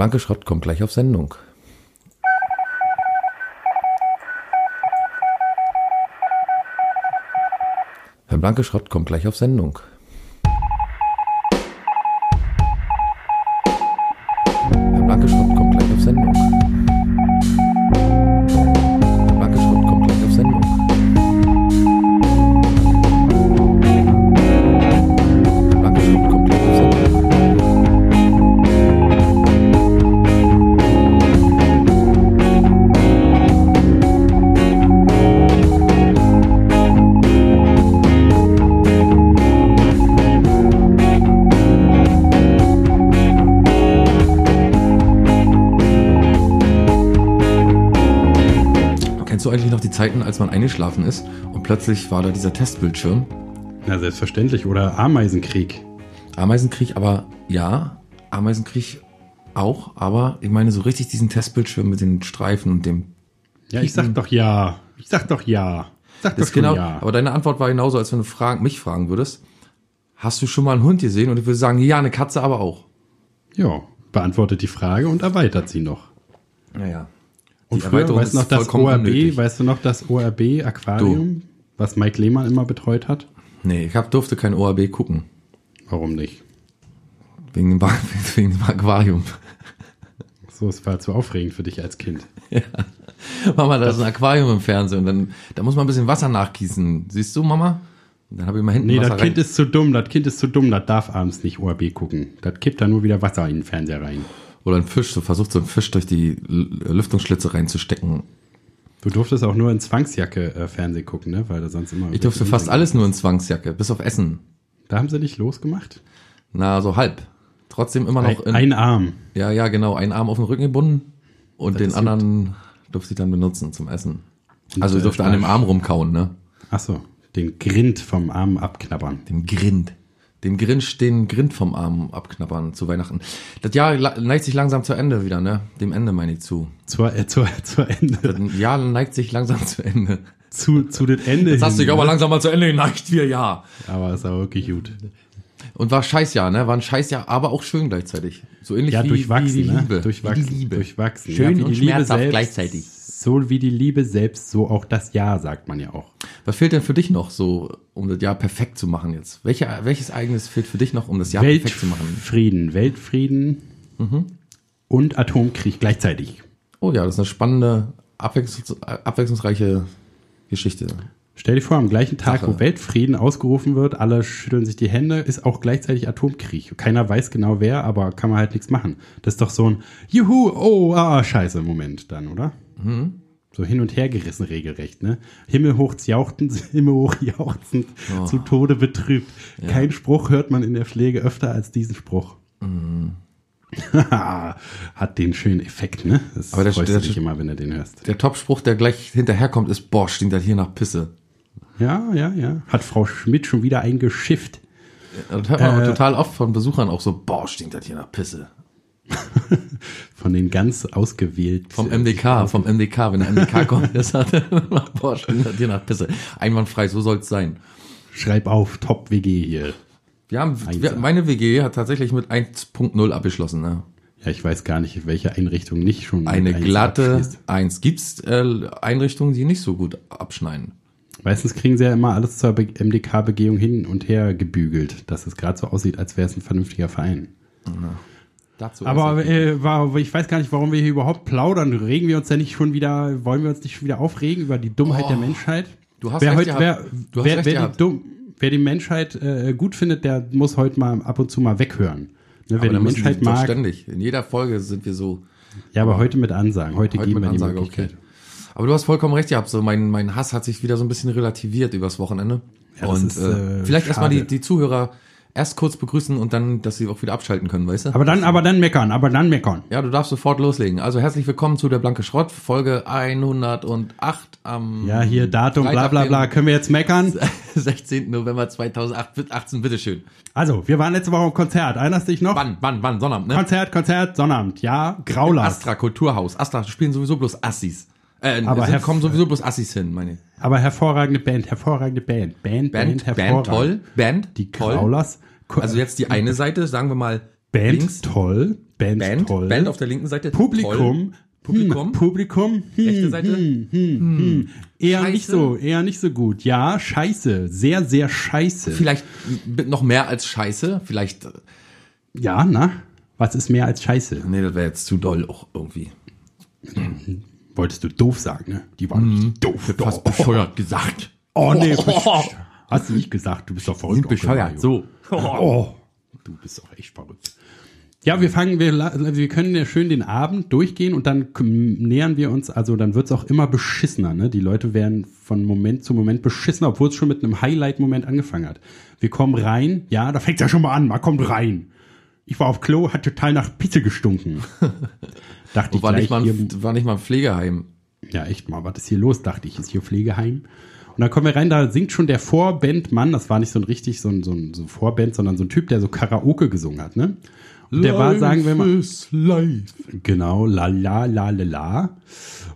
Blanke Schrott kommt gleich auf Sendung. Herr Blanke Schrott kommt gleich auf Sendung. Man eingeschlafen ist und plötzlich war da dieser Testbildschirm? Na, selbstverständlich. Oder Ameisenkrieg. Ameisenkrieg, aber ja, Ameisenkrieg auch, aber ich meine so richtig diesen Testbildschirm mit den Streifen und dem. Ja, ich sag doch ja. Ich sag doch ja. Ich sag doch Das genau, ja. aber deine Antwort war genauso, als wenn du fragen, mich fragen würdest. Hast du schon mal einen Hund gesehen? Und ich würde sagen, ja, eine Katze aber auch. Ja, beantwortet die Frage und erweitert sie noch. Naja. Und früher, weißt du noch das ORB, unnötig. weißt du noch das ORB Aquarium, was Mike Lehmann immer betreut hat? Nee, ich hab, durfte kein ORB gucken. Warum nicht? Wegen dem, wegen dem Aquarium. So, es war zu aufregend für dich als Kind. Mama, da ist ein Aquarium im Fernsehen und dann, da muss man ein bisschen Wasser nachgießen. Siehst du, Mama? Und dann habe ich mal hinten Nee, Wasser das Kind ist zu dumm, das Kind ist zu dumm, das darf abends nicht ORB gucken. Das kippt da nur wieder Wasser in den Fernseher rein. Oder ein Fisch, so versucht so ein Fisch durch die Lüftungsschlitze reinzustecken. Du durftest auch nur in Zwangsjacke äh, Fernsehen gucken, ne? Weil da sonst immer. Ich durfte fast alles nur in Zwangsjacke, bis auf Essen. Da haben sie nicht losgemacht? Na, so halb. Trotzdem immer noch Ein, in, ein Arm. ja, ja, genau, einen Arm auf den Rücken gebunden und Das den anderen durfte ich dann benutzen zum Essen. Und, Also ich äh, durfte an dem Arm rumkauen, ne? Ach so, den Grind vom Arm abknabbern. Dem Grind. Dem Grinch den Grind vom Arm abknabbern zu Weihnachten. Das Jahr neigt sich langsam zu Ende wieder, ne? Dem Ende meine ich zu. Zur, äh, zur, zur Ende. Das Jahr neigt sich langsam zu Ende. zu, zu dem Ende. Jetzt hast du dich aber ne? langsam mal zu Ende geneigt, wir ja. Aber ist auch wirklich gut. Und war Scheißjahr, ne? War ein Scheißjahr, aber auch schön gleichzeitig. So ähnlich Ja, wie, durchwachsen, wie die ne? Liebe. Durchwachsen, Wie die Liebe. durchwachsen. Schön ja, wie und die Liebe schmerzhaft selbst, gleichzeitig. So wie die Liebe selbst, so auch das Ja, sagt man ja auch. Was fehlt denn für dich noch so, um das Jahr perfekt zu machen jetzt? Welche, welches Ereignis fehlt für dich noch, um das Jahr perfekt zu machen? Weltfrieden, Weltfrieden Mhm. und Atomkrieg gleichzeitig. Oh ja, das ist eine spannende, abwechslungs abwechslungsreiche Geschichte. Stell dir vor, am gleichen Tag, Sache. wo Weltfrieden ausgerufen wird, alle schütteln sich die Hände, ist auch gleichzeitig Atomkrieg. Keiner weiß genau wer, aber kann man halt nichts machen. Das ist doch so ein Juhu, oh, ah, scheiße, Moment dann, oder? Mhm. So hin und her gerissen regelrecht, ne? Himmelhoch jauchzend, himmelhoch jauchzend, Oh. zu Tode betrübt. Kein Spruch hört man in der Pflege öfter als diesen Spruch. Mhm. Hat den schönen Effekt, ne? Das Aber der- freust der- du dich immer, wenn du den hörst. Der Topspruch, der gleich hinterherkommt, ist, boah, stinkt das hier nach Pisse. Ja, ja, ja. Hat Frau Schmidt schon wieder eingeschifft. Das hört man Äh, total oft von Besuchern auch so, boah, stinkt das hier nach Pisse. Von den ganz ausgewählt. Vom MDK, vom MDK, wenn der MDK kommt, das hat, stinkt das hier nach Pisse. Einwandfrei, so soll's sein. Schreib auf, Top WG hier. Wir haben, wir, meine WG hat tatsächlich mit 1.0 abgeschlossen, ne? Ja, ich weiß gar nicht, welche Einrichtung nicht schon. Eine eins glatte abschließt. 1. Gibt's äh, Einrichtungen, die nicht so gut abschneiden? Meistens kriegen sie ja immer alles zur MDK-Begehung hin und her gebügelt, dass es gerade so aussieht, als wäre es ein vernünftiger Verein. Dazu Aber äh, war, ich weiß gar nicht, warum wir hier überhaupt plaudern. Regen wir uns ja nicht schon wieder, wollen wir uns nicht schon wieder aufregen über die Dummheit Oh, der Menschheit? du hast wer recht heute, wer, Du hast wer, recht wer, die dumm, wer die Menschheit äh, gut findet, der muss heute mal ab und zu mal weghören. Ne, wer die die Menschheit mag. ständig. In jeder Folge sind wir so, Ja, aber heute mit Ansagen. Heute, heute geben wir die Ansage, Möglichkeit. okay. Aber du hast vollkommen recht gehabt. So mein, mein Hass hat sich wieder so ein bisschen relativiert übers Wochenende. Ja, und ist, äh, äh, vielleicht erstmal die, die Zuhörer erst kurz begrüßen und dann, dass sie auch wieder abschalten können, weißt du? Aber dann, aber dann meckern, aber dann meckern. ja, du darfst sofort loslegen. Also herzlich willkommen zu der Blanke Schrott, Folge 108 am Ja, hier Datum, bla Freitag, bla bla. Können wir jetzt meckern? 16. November 2018, bitteschön. Also, wir waren letzte Woche im Konzert. Erinnerst du dich noch? Wann, wann, wann? Sonnabend, ne? Konzert, Konzert, Sonnabend. Ja, Graulas. Astra Kulturhaus. Astra spielen sowieso bloß Assis. Äh, Aber Herr- kommen sowieso bloß Assis hin, meine ich. Aber hervorragende Band, hervorragende Band. Band, Band, Band, Band, toll. Band, Die toll. Also jetzt die eine Seite, sagen wir mal, Band Links. toll, Band, Band, toll. Band auf der linken Seite. Publikum. Toll. Publikum. Hm, Publikum. Hm, Rechte Seite. Hm, hm, hm. Eher Scheiße. nicht so, eher nicht so gut. Ja, scheiße. Sehr, sehr scheiße. Vielleicht noch mehr als Scheiße. Vielleicht. äh, Ja, na? Was ist mehr als scheiße? Nee, das wäre jetzt zu doll auch irgendwie. Wolltest du doof sagen, ne? Die waren richtig doof. Fast bescheuert gesagt. Oh, nee. Hast du nicht gesagt. Du bist doch verrückt. Onkel Mario. So. Oh, du bist doch echt verrückt. Ja, wir fangen, wir, wir können ja schön den Abend durchgehen und dann nähern wir uns, also dann wird's auch immer beschissener, ne? Die Leute werden von Moment zu Moment beschissener, obwohl es schon mit einem Highlight-Moment angefangen hat. Wir kommen rein, ja, da fängt's ja schon mal an, man kommt rein. Ich war auf Klo, hat total nach Pizza gestunken. Dachte ich War gleich nicht, mal hier, ein, war nicht mal ein Pflegeheim. ja, echt mal, was ist hier los? Dachte ich, ist hier Pflegeheim. Und dann kommen wir rein, da singt schon der Vorbandmann, das war nicht so ein richtig so ein, so ein so Vorband, sondern so ein Typ, der so Karaoke gesungen hat, ne? Und der war, sagen wir mal, live. genau, la la la la la.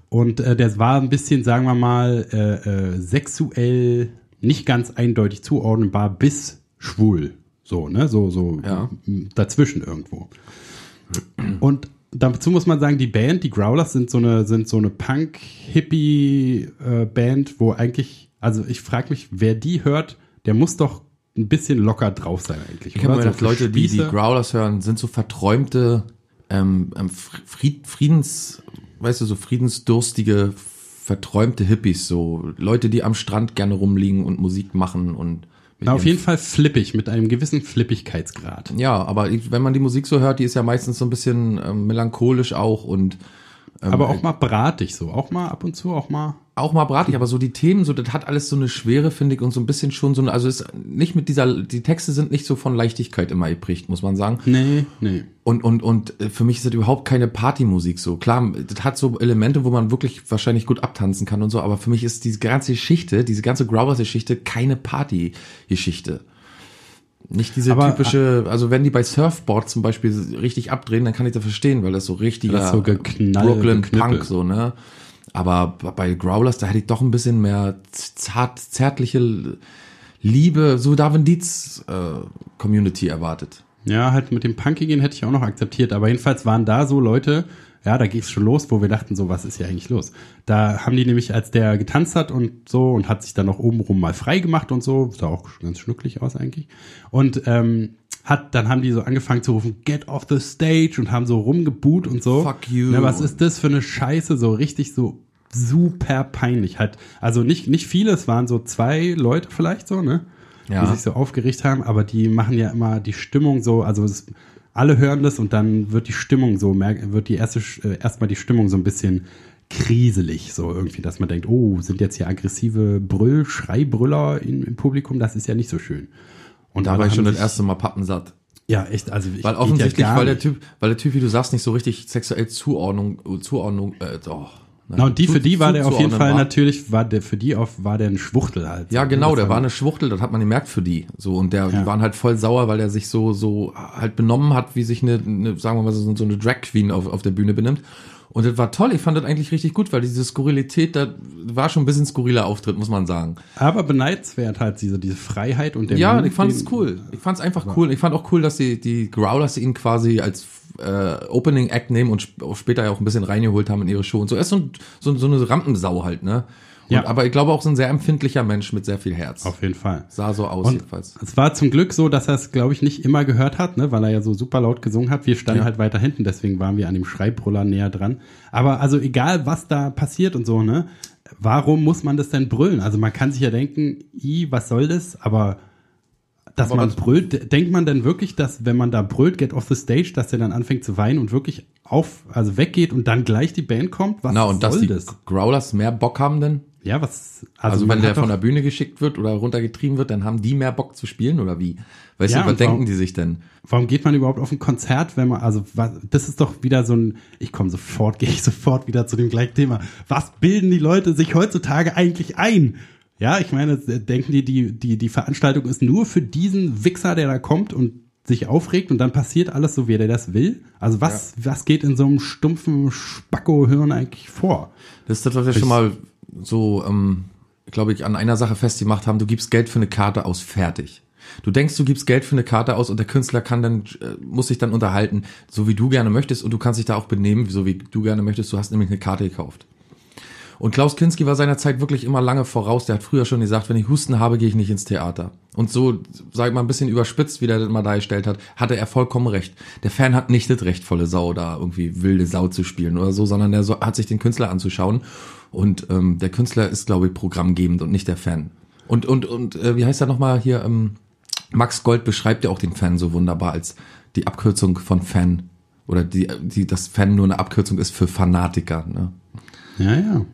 Und äh, der war ein bisschen, sagen wir mal, äh, äh, sexuell nicht ganz eindeutig zuordnenbar bis schwul. So, ne? So, so Ja. dazwischen irgendwo. Und dazu muss man sagen, die Band, die Growlers sind so eine, sind so eine Punk-Hippie-Band, wo eigentlich, also ich frage mich, wer die hört, der muss doch ein bisschen locker drauf sein eigentlich. Ich habe mir So Leute, die die. Growlers hören, sind so verträumte ähm, ähm, Fried, Friedens, weißt du, so friedensdurstige, verträumte Hippies, so Leute, die am Strand gerne rumliegen und Musik machen und Na, auf jeden Fall flippig, mit einem gewissen Flippigkeitsgrad. Ja, aber wenn man die Musik so hört, die ist ja meistens so ein bisschen ähm, melancholisch auch und Aber auch mal bratig so, auch mal ab und zu, auch mal. auch mal bratig, aber so die Themen, so das hat alles so eine Schwere, finde ich, und so ein bisschen schon so eine, also ist nicht mit dieser, die Texte sind nicht so von Leichtigkeit immer geprägt, muss man sagen. Nee, nee. Und, und, und äh, für mich ist das überhaupt keine Partymusik so. Klar, das hat so Elemente, wo man wirklich wahrscheinlich gut abtanzen kann und so, aber für mich ist diese ganze Geschichte, diese ganze Growlers-Geschichte keine Party-Geschichte. Nicht diese Aber, typische, also wenn die bei Surfboard zum Beispiel richtig abdrehen, dann kann ich das verstehen, weil das so richtiger Das so geknall- Brooklyn. Punk so, ne? Aber bei Growlers, da hätte ich doch ein bisschen mehr zart, zärtliche Liebe, so Darwin Dietz äh, Community erwartet. Ja, halt mit dem Punkigen hätte ich auch noch akzeptiert, aber jedenfalls waren da so Leute, ja, da ging's schon los, wo wir dachten so, was ist hier eigentlich los? Da haben die nämlich, als der getanzt hat und so und hat sich dann noch obenrum mal frei gemacht und so, sah auch ganz schnucklig aus eigentlich. Und ähm, hat, dann haben die so angefangen zu rufen, get off the stage und haben so rumgeboot und so. Fuck you. Na, was ist das für eine Scheiße? So richtig so super peinlich. Halt, also nicht, nicht viele, es waren so zwei Leute vielleicht so, ne? Ja. Die sich so aufgeregt haben, aber die machen ja immer die Stimmung so, also es, alle hören das und dann wird die Stimmung so, wird die erste, äh, erstmal die Stimmung so ein bisschen kriselig, so irgendwie, dass man denkt, oh, sind jetzt hier aggressive Brüll, Schreibrüller im Publikum, das ist ja nicht so schön. Und Da war ich schon das erste Mal pappensatt. Ja, echt, also ich Weil offensichtlich, ja weil der. Typ, weil der Typ, wie du sagst, nicht so richtig sexuell Zuordnung, Zuordnung, äh, oh, Na, und die, zu- für die war der auf jeden Fall war. natürlich, war der, für die auf, war der ein Schwuchtel halt. Ja, genau, der war eine Schwuchtel, das hat man gemerkt für die. So, und der, Ja. die waren halt voll sauer, weil er sich so, so halt benommen hat, wie sich eine, eine sagen wir mal, so, so eine Drag Queen auf, auf der Bühne benimmt. Und das war toll, ich fand das eigentlich richtig gut, weil diese Skurrilität, da war schon ein bisschen skurriler Auftritt, muss man sagen. Aber beneidenswert halt diese, diese Freiheit und der Ja, Mut, ich fand es cool. Ich fand es einfach cool. Ich fand auch cool, dass die, die Growlers ihn quasi als äh, Opening Act nehmen und sp später ja auch ein bisschen reingeholt haben in ihre Show und so. Er ist so, ein, so, so eine Rampensau halt, ne? Und, Ja. Aber ich glaube auch so ein sehr empfindlicher Mensch mit sehr viel Herz. Auf jeden Fall. Sah so aus Und jedenfalls. es war zum Glück so, dass er es, glaube ich, nicht immer gehört hat, ne, weil er ja so super laut gesungen hat. Wir standen Ja. halt weiter hinten, deswegen waren wir an dem Schreibbrüller näher dran. Aber also egal, was da passiert und so, ne, warum muss man das denn brüllen? Also man kann sich ja denken, i, was soll das? Aber dass Aber man brüllt, denkt man denn wirklich, dass wenn man da brüllt, get off the stage, dass der dann anfängt zu weinen und wirklich auf, also weggeht und dann gleich die Band kommt? Was Na, und dass soll die das? Growlers mehr Bock haben denn? Ja, was, Also, man wenn der von der Bühne geschickt wird oder runtergetrieben wird, dann haben die mehr Bock zu spielen oder wie? Weißt Ja, du, was denken warum- die sich denn? Warum geht man überhaupt auf ein Konzert, wenn man, also was, das ist doch wieder so ein, ich komme sofort, gehe ich sofort wieder zu dem gleichen Thema. Was bilden die Leute sich heutzutage eigentlich ein? Ja, ich meine, denken die, die, die, die Veranstaltung ist nur für diesen Wichser, der da kommt und sich aufregt und dann passiert alles so, wie der das will? Also was, was geht in so einem stumpfen Spacko-Hirn eigentlich vor? Das ist das, was wir schon mal so, ähm, glaube ich, an einer Sache festgemacht haben. Du gibst Geld für eine Karte aus, fertig. Du denkst, du gibst Geld für eine Karte aus und der Künstler kann dann, äh, muss sich dann unterhalten, so wie du gerne möchtest und du kannst dich da auch benehmen, so wie du gerne möchtest. Du hast nämlich eine Karte gekauft. Und Klaus Kinski war seiner Zeit wirklich immer lange voraus. Der hat früher schon gesagt, wenn ich Husten habe, gehe ich nicht ins Theater. Und so, sag ich mal, ein bisschen überspitzt, wie der das mal dargestellt hat, hatte er vollkommen recht. Der Fan hat nicht das Recht, volle Sau da irgendwie wilde Sau zu spielen oder so, sondern der hat sich den Künstler anzuschauen. Und ähm, der Künstler ist, glaube ich, programmgebend und nicht der Fan. Und, und, und äh, wie heißt er nochmal hier? Ähm, Max Gold beschreibt ja auch den Fan so wunderbar als die Abkürzung von Fan. Oder die, die, das Fan nur eine Abkürzung ist für Fanatiker. Ne? Ja, ja.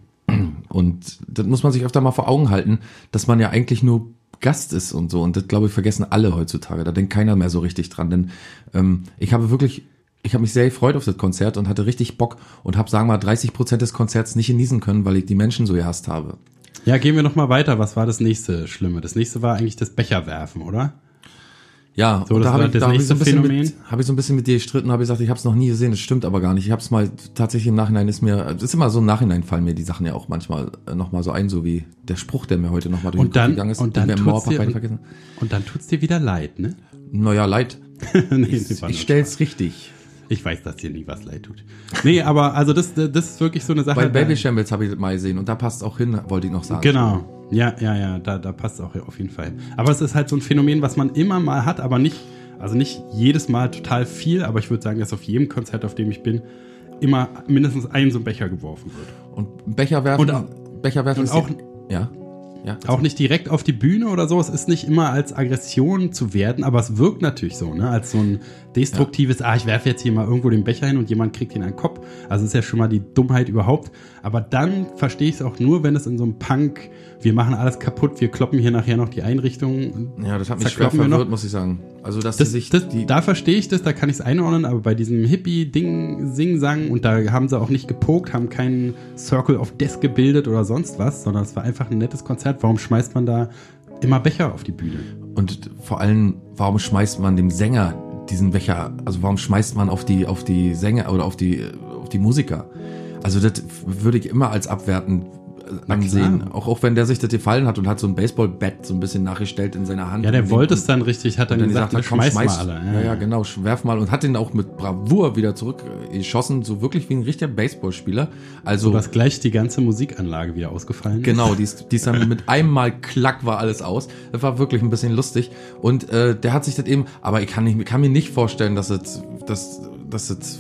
Und das muss man sich öfter mal vor Augen halten, dass man ja eigentlich nur Gast ist und so. Und das, glaube ich, vergessen alle heutzutage. Da denkt keiner mehr so richtig dran. Denn ähm, ich habe wirklich, ich habe mich sehr gefreut auf das Konzert und hatte richtig Bock und habe, sagen wir mal, 30 Prozent des Konzerts nicht genießen können, weil ich die Menschen so gehasst habe. Ja, gehen wir noch mal weiter. Was war das nächste Schlimme? Das nächste war eigentlich das Becherwerfen, oder? Ja, So, da habe ich, da hab ich, so nächste ein bisschen Phänomen. mit, hab ich so ein bisschen mit dir gestritten, habe ich gesagt, ich habe es noch nie gesehen, das stimmt aber gar nicht. Ich habe es mal tatsächlich im Nachhinein ist mir, das ist immer so im Nachhinein fallen mir die Sachen ja auch manchmal äh, noch mal so ein, so wie der Spruch, der mir heute noch mal durch Und dann, gegangen ist, und den dann wir im tut's Mauerpark dir, vergessen. und dann tut's dir wieder leid, ne? Naja, leid. nee, Ich, ich stell's richtig. Ich weiß, dass dir nie was leid tut. Nee, aber also das, das ist wirklich so eine Sache. Bei Baby Shambles habe ich das mal gesehen und da passt auch hin, wollte ich noch sagen. Genau. Ja, ja, ja, da, da passt auch auf jeden Fall. Aber es ist halt so ein Phänomen, was man immer mal hat, aber nicht, also nicht jedes Mal total viel, aber ich würde sagen, dass auf jedem Konzert, auf dem ich bin, immer mindestens ein so ein Becher geworfen wird. Und Becher werfen, Und auch- Becher werfen und ist auch- ja, ja. Auch nicht direkt auf die Bühne oder so. Es ist nicht immer als Aggression zu werden, aber es wirkt natürlich so, ne? Als so ein destruktives, ah, ich werfe jetzt hier mal irgendwo den Becher hin und jemand kriegt ihn an den Kopf. Also ist ja schon mal die Dummheit überhaupt. Aber dann verstehe ich es auch nur, wenn es in so einem Punk, wir machen alles kaputt, wir kloppen hier nachher noch die Einrichtung. Ja, das hat mich schwer verwirrt, muss ich sagen. Also, dass Das, sich das, da verstehe ich das, da kann ich es einordnen, aber bei diesem Hippie-Ding, Sing-Sang, und da haben sie auch nicht gepokt, haben keinen Circle of Death gebildet oder sonst was, sondern es war einfach ein nettes Konzert. Warum schmeißt man da immer Becher auf die Bühne? Und vor allem, warum schmeißt man dem Sänger diesen Becher, also warum schmeißt man auf die, auf die Sänger oder auf die, auf die Musiker? Also das würde ich immer als abwertend ansehen. Auch, auch wenn der sich das gefallen hat und hat so ein Baseballbett so ein bisschen nachgestellt in seiner Hand. Ja, der wollte es dann richtig, hat dann dann gesagt, gesagt komm, schmeiß, schmeiß mal alle. Ja, ja, genau, werf mal und hat den auch mit Bravour wieder zurückgeschossen, so wirklich wie ein richtiger Baseballspieler. Also So dass gleich die ganze Musikanlage wieder ausgefallen ist. Genau, die ist, die ist dann mit einem Mal klack war alles aus. Das war wirklich ein bisschen lustig. Und äh, der hat sich das eben, aber ich kann, nicht, kann mir nicht vorstellen, dass es, dass, dass es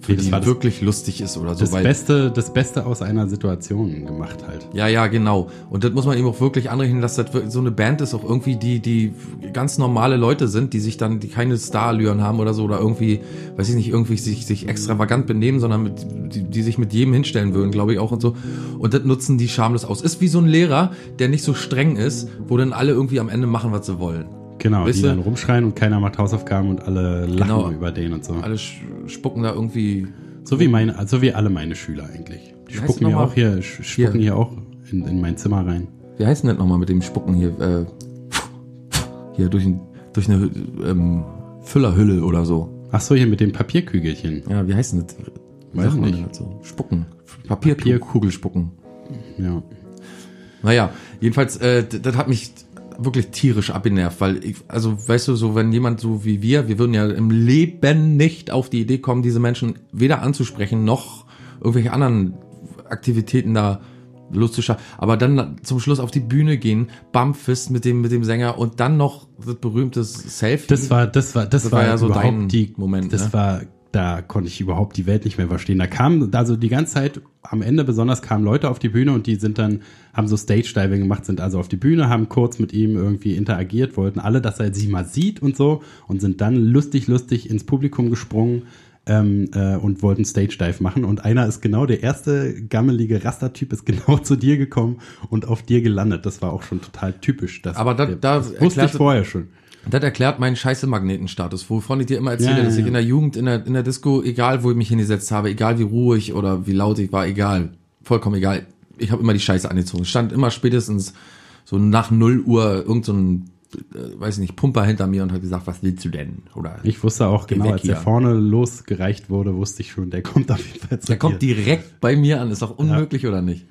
für Nee, das die das- wirklich lustig ist oder so. Das weil, Beste, das Beste aus einer Situation gemacht halt. ja, ja, genau. Und das muss man eben auch wirklich anrechnen, dass das so eine Band ist, auch irgendwie die, die ganz normale Leute sind, die sich dann, die keine Starallüren haben oder so, oder irgendwie, weiß ich nicht, irgendwie sich, sich extravagant benehmen, sondern mit, die, die sich mit jedem hinstellen würden, glaube ich auch und so. Und das nutzen die schamlos aus. Ist wie so ein Lehrer, der nicht so streng ist, wo dann alle irgendwie am Ende machen, was sie wollen. Genau, Weißt die dann rumschreien und keiner macht Hausaufgaben und alle lachen Genau. über den und so. Alle spucken da irgendwie. So wie meine, so wie alle meine Schüler eigentlich. Die Wie spucken nochmal? auch hier, spucken hier, auch in, in mein Zimmer rein. Wie heißt denn das nochmal mit dem Spucken hier? Äh, hier durch, ein, durch eine ähm, Füllerhülle oder so. Ach so, hier mit dem Papierkügelchen. Ja, wie heißt denn das? Wie Weiß nicht. das so? Spucken. Papierkugel spucken. Ja. Naja, jedenfalls, äh, das hat mich wirklich tierisch abgenervt, weil ich, also weißt du, so wenn jemand so wie wir, wir würden ja im Leben nicht auf die Idee kommen, diese Menschen weder anzusprechen noch irgendwelche anderen Aktivitäten da lustig aber dann zum Schluss auf die Bühne gehen, Bumpfist mit dem mit dem Sänger und dann noch das berühmte Selfie. Das war, das war, das, Das war, war ja so dein die, Moment, Das ne? war, da konnte ich überhaupt die Welt nicht mehr verstehen. Da kamen, also die ganze Zeit, am Ende besonders kamen Leute auf die Bühne und die sind dann, haben so Stage-Diving gemacht, sind also auf die Bühne, haben kurz mit ihm irgendwie interagiert, wollten alle, dass er sie mal sieht und so und sind dann lustig, lustig ins Publikum gesprungen. Ähm, äh, und wollten Stage-Dive machen und einer ist genau, der erste gammelige Rastertyp ist genau zu dir gekommen und auf dir gelandet. Das war auch schon total typisch. Das, Aber da- der- da das wusste ich vorher schon. Das erklärt meinen scheiße Magnetenstatus, wovon ich dir immer erzähle, Ja, ja, dass ich ja. in der Jugend, in der, in der Disco, egal wo ich mich hingesetzt habe, egal wie ruhig oder wie laut ich war, egal, vollkommen egal. Ich habe immer die Scheiße angezogen. Stand immer spätestens so nach 0 Uhr irgend so ein, äh, weiß ich nicht, Pumper hinter mir und hat gesagt, was willst du denn? Oder Ich wusste auch genau, als der vorne losgereicht wurde, wusste ich schon, der kommt auf jeden Fall zu der kommt dir. direkt bei mir an, ist doch unmöglich oder nicht?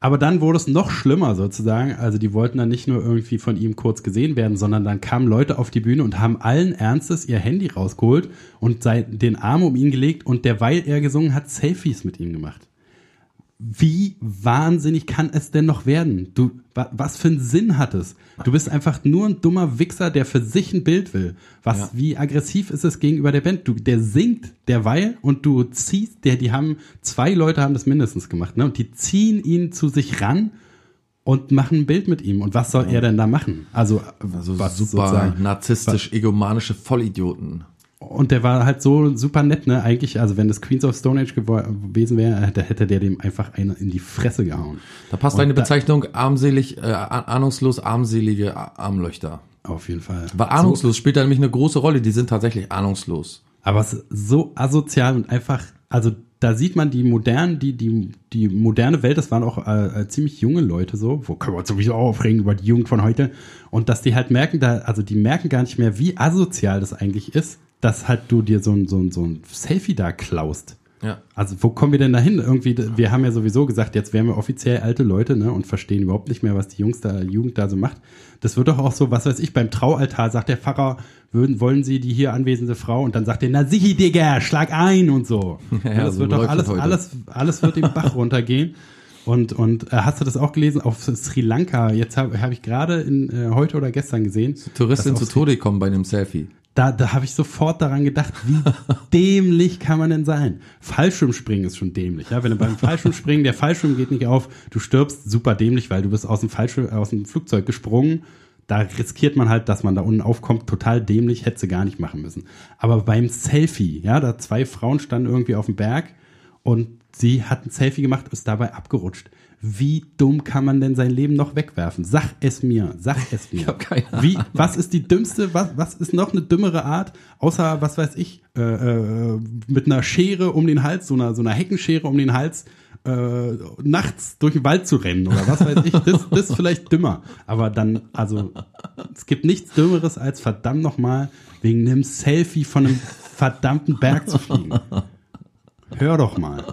Aber dann wurde es noch schlimmer sozusagen. Also die wollten dann nicht nur irgendwie von ihm kurz gesehen werden, sondern dann kamen Leute auf die Bühne und haben allen Ernstes ihr Handy rausgeholt und den Arm um ihn gelegt und derweil er gesungen hat, Selfies mit ihm gemacht wie wahnsinnig kann es denn noch werden? Du, wa, was für einen Sinn hat es? Du bist einfach nur ein dummer Wichser, der für sich ein Bild will. Was, ja. wie aggressiv ist es gegenüber der Band? Du, der singt derweil und du ziehst, der, die haben, zwei Leute haben das mindestens gemacht, ne? Und die ziehen ihn zu sich ran und machen ein Bild mit ihm. Und was soll ja. er denn da machen? Also, also was super narzisstisch, egomanische Vollidioten. Und der war halt so super nett, ne? Eigentlich, also wenn das Queens of Stone Age gewesen wäre, hätte, hätte der dem einfach eine in die Fresse gehauen. Da passt und deine da, Bezeichnung armselig, äh, ahnungslos, armselige Armlöchter. Auf jeden Fall. Weil ahnungslos so, spielt da nämlich eine große Rolle. Die sind tatsächlich ahnungslos. Aber es ist so asozial und einfach, also da sieht man die modernen, die, die, die moderne Welt, das waren auch äh, ziemlich junge Leute so, wo können wir uns sowieso aufregen über die Jugend von heute. Und dass die halt merken, da, also die merken gar nicht mehr, wie asozial das eigentlich ist dass halt du dir so ein, so ein, so ein Selfie da klaust. Ja. Also wo kommen wir denn dahin? Irgendwie, wir haben ja sowieso gesagt, jetzt wären wir offiziell alte Leute, ne, und verstehen überhaupt nicht mehr, was die Jungs da, Jugend da so macht. Das wird doch auch so, was weiß ich, beim Traualtar sagt der Pfarrer, würden, wollen Sie die hier anwesende Frau? Und dann sagt er, na sichi, Digga, schlag ein und so. Ja, ja das so wird doch alles, alles, alles wird den Bach runtergehen. Und, und äh, hast du das auch gelesen auf Sri Lanka? Jetzt habe hab ich gerade äh, heute oder gestern gesehen. Touristin zu Tode kommen bei einem Selfie da, da habe ich sofort daran gedacht, wie dämlich kann man denn sein? Fallschirmspringen ist schon dämlich. Ja? Wenn du beim Fallschirmspringen, der Fallschirm geht nicht auf, du stirbst, super dämlich, weil du bist aus dem, Fallschirm, aus dem Flugzeug gesprungen. Da riskiert man halt, dass man da unten aufkommt, total dämlich, hätte sie gar nicht machen müssen. Aber beim Selfie, ja, da zwei Frauen standen irgendwie auf dem Berg und sie hat ein Selfie gemacht, ist dabei abgerutscht wie dumm kann man denn sein Leben noch wegwerfen? Sag es mir, sag es mir. Ich hab keine Ahnung. Wie, was ist die dümmste, was, was ist noch eine dümmere Art, außer, was weiß ich, äh, äh, mit einer Schere um den Hals, so einer, so einer Heckenschere um den Hals, äh, nachts durch den Wald zu rennen oder was weiß ich, das, das ist vielleicht dümmer. Aber dann, also, es gibt nichts Dümmeres, als verdammt nochmal wegen einem Selfie von einem verdammten Berg zu fliegen. Hör doch mal.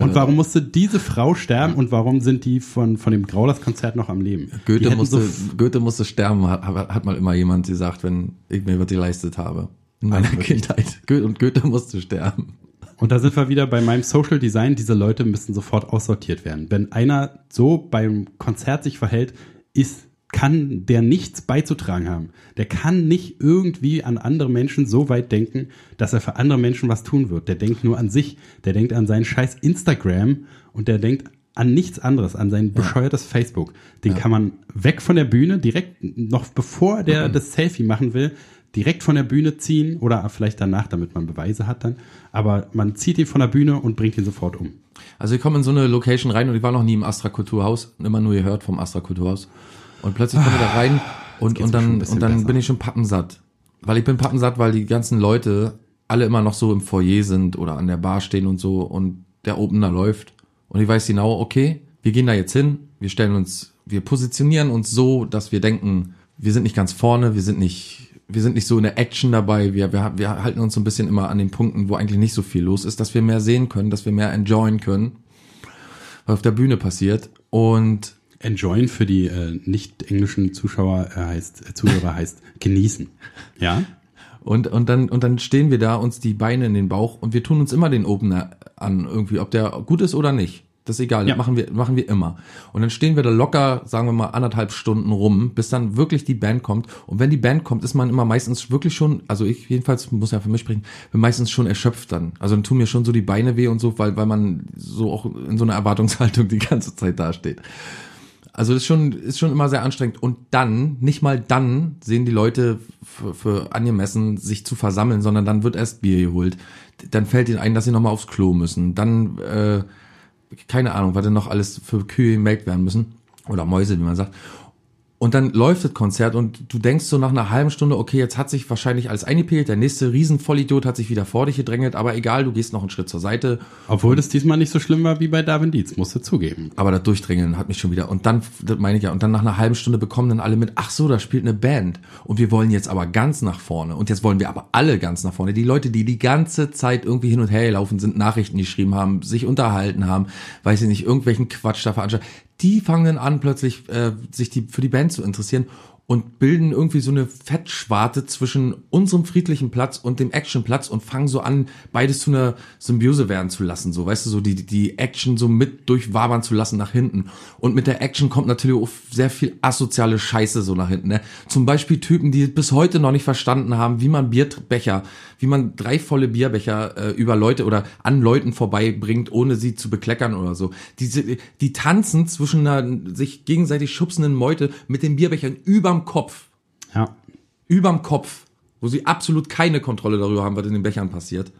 Und warum musste diese Frau sterben und warum sind die von, von dem Graulers-Konzert noch am Leben? Goethe musste, so Goethe musste sterben, hat, hat mal immer jemand gesagt, wenn ich mir was geleistet habe. In meiner also Kindheit. Und Goethe musste sterben. Und da sind wir wieder bei meinem Social Design. Diese Leute müssen sofort aussortiert werden. Wenn einer so beim Konzert sich verhält, ist kann der nichts beizutragen haben. Der kann nicht irgendwie an andere Menschen so weit denken, dass er für andere Menschen was tun wird. Der denkt nur an sich. Der denkt an seinen scheiß Instagram und der denkt an nichts anderes, an sein bescheuertes ja. Facebook. Den ja. kann man weg von der Bühne, direkt, noch bevor der mhm. das Selfie machen will, direkt von der Bühne ziehen oder vielleicht danach, damit man Beweise hat dann. Aber man zieht ihn von der Bühne und bringt ihn sofort um. Also ich komme in so eine Location rein und ich war noch nie im Astra Kulturhaus, immer nur gehört vom Astra Kulturhaus. Und plötzlich komme ich da rein und, und dann, und dann bin ich schon pappensatt. Weil ich bin pappensatt, weil die ganzen Leute alle immer noch so im Foyer sind oder an der Bar stehen und so und der Opener läuft. Und ich weiß genau, okay, wir gehen da jetzt hin, wir stellen uns, wir positionieren uns so, dass wir denken, wir sind nicht ganz vorne, wir sind nicht, wir sind nicht so in der Action dabei, wir, wir, wir halten uns so ein bisschen immer an den Punkten, wo eigentlich nicht so viel los ist, dass wir mehr sehen können, dass wir mehr enjoyen können, was auf der Bühne passiert. Und Enjoyen für die äh, nicht englischen Zuschauer äh, heißt, äh, Zuhörer heißt genießen. Ja? Und, und, dann, und dann stehen wir da, uns die Beine in den Bauch und wir tun uns immer den Opener an, irgendwie, ob der gut ist oder nicht. Das ist egal, ja. das machen wir, machen wir immer. Und dann stehen wir da locker, sagen wir mal, anderthalb Stunden rum, bis dann wirklich die Band kommt. Und wenn die Band kommt, ist man immer meistens wirklich schon, also ich jedenfalls muss ja für mich sprechen, bin meistens schon erschöpft dann. Also dann tun mir schon so die Beine weh und so, weil, weil man so auch in so einer Erwartungshaltung die ganze Zeit dasteht. Also ist schon, ist schon immer sehr anstrengend. Und dann, nicht mal dann, sehen die Leute für, für angemessen, sich zu versammeln, sondern dann wird erst Bier geholt. Dann fällt ihnen ein, dass sie nochmal aufs Klo müssen. Dann, äh, keine Ahnung, was denn noch alles für Kühe gemelkt werden müssen. Oder Mäuse, wie man sagt. Und dann läuft das Konzert und du denkst so nach einer halben Stunde, okay, jetzt hat sich wahrscheinlich alles eingepegelt, der nächste Riesenvollidiot hat sich wieder vor dich gedrängelt, aber egal, du gehst noch einen Schritt zur Seite. Obwohl das diesmal nicht so schlimm war wie bei Darwin Dietz, musst du zugeben. Aber das Durchdrängeln hat mich schon wieder. Und dann, das meine ich ja, und dann nach einer halben Stunde bekommen dann alle mit, ach so, da spielt eine Band. Und wir wollen jetzt aber ganz nach vorne. Und jetzt wollen wir aber alle ganz nach vorne. Die Leute, die die ganze Zeit irgendwie hin und her laufen sind, Nachrichten geschrieben haben, sich unterhalten haben, weiß ich nicht, irgendwelchen Quatsch da veranstalten die fangen an, plötzlich äh, sich die, für die Band zu interessieren und bilden irgendwie so eine Fettschwarte zwischen unserem friedlichen Platz und dem Actionplatz und fangen so an, beides zu einer Symbiose werden zu lassen, so, weißt du, so die, die Action so mit durchwabern zu lassen nach hinten. Und mit der Action kommt natürlich auch sehr viel asoziale Scheiße so nach hinten, ne? Zum Beispiel Typen, die bis heute noch nicht verstanden haben, wie man Bierbecher, wie man drei volle Bierbecher äh, über Leute oder an Leuten vorbeibringt, ohne sie zu bekleckern oder so. Diese, die tanzen zwischen einer sich gegenseitig schubsenden Meute mit den Bierbechern überm Kopf. Ja. Überm Kopf. Wo sie absolut keine Kontrolle darüber haben, was in den Bechern passiert.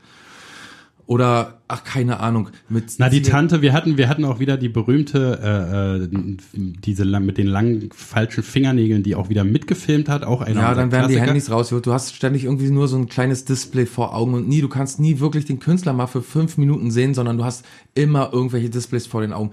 Oder, ach, keine Ahnung, mit. Na, die Tante, wir hatten, wir hatten auch wieder die berühmte, äh, äh, diese mit den langen falschen Fingernägeln, die auch wieder mitgefilmt hat, auch einer Ja, dann werden die Klassiker. Handys rausgeholt. Du hast ständig irgendwie nur so ein kleines Display vor Augen und nie, du kannst nie wirklich den Künstler mal für fünf Minuten sehen, sondern du hast immer irgendwelche Displays vor den Augen.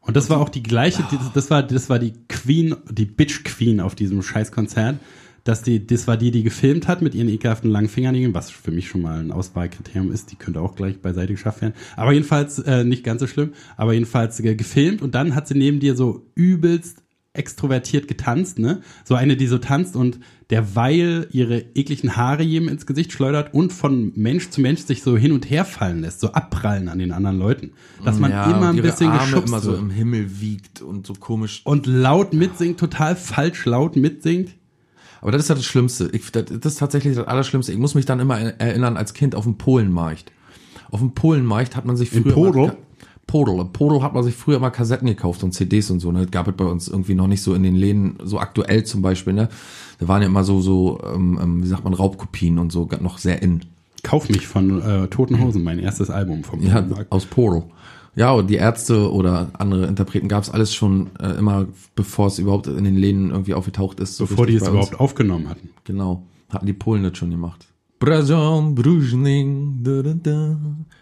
Und das war auch die gleiche, das, das war, das war die Queen, die Bitch Queen auf diesem Scheißkonzert. Dass die, das war die, die gefilmt hat mit ihren ekelhaften langen Fingernägeln, was für mich schon mal ein Auswahlkriterium ist. Die könnte auch gleich beiseite geschafft werden. Aber jedenfalls, äh, nicht ganz so schlimm, aber jedenfalls äh, gefilmt und dann hat sie neben dir so übelst extrovertiert getanzt, ne? So eine, die so tanzt und derweil ihre ekligen Haare jedem ins Gesicht schleudert und von Mensch zu Mensch sich so hin und her fallen lässt, so abprallen an den anderen Leuten. Dass man Ja, immer ein bisschen Arme geschubst immer so im Himmel wiegt und so komisch. und laut mitsingt, total falsch laut mitsingt. Aber das ist ja das Schlimmste. Ich, das, ist tatsächlich das Allerschlimmste. Ich muss mich dann immer erinnern als Kind auf den Polenmarkt. Auf dem Polenmarkt hat man sich In früher Podel? immer, Podel. Im Podel hat man sich früher immer Kassetten gekauft und CDs und so. Ne? Das gab es bei uns irgendwie noch nicht so in den Läden, so aktuell zum Beispiel. Ne? Da waren ja immer so, so ähm, ähm, wie sagt man, Raubkopien und so noch sehr in. Kauf mich von äh, Toten Hosen, mein erstes Album vom Ja, Markt. aus Podel. Ja, und die Ärzte oder andere Interpreten gab es alles schon äh, immer, bevor es überhaupt in den Läden irgendwie aufgetaucht ist. So bevor die es überhaupt aufgenommen hatten. Genau. Hatten die Polen das schon gemacht. Brazon, Brujning, da, da, da,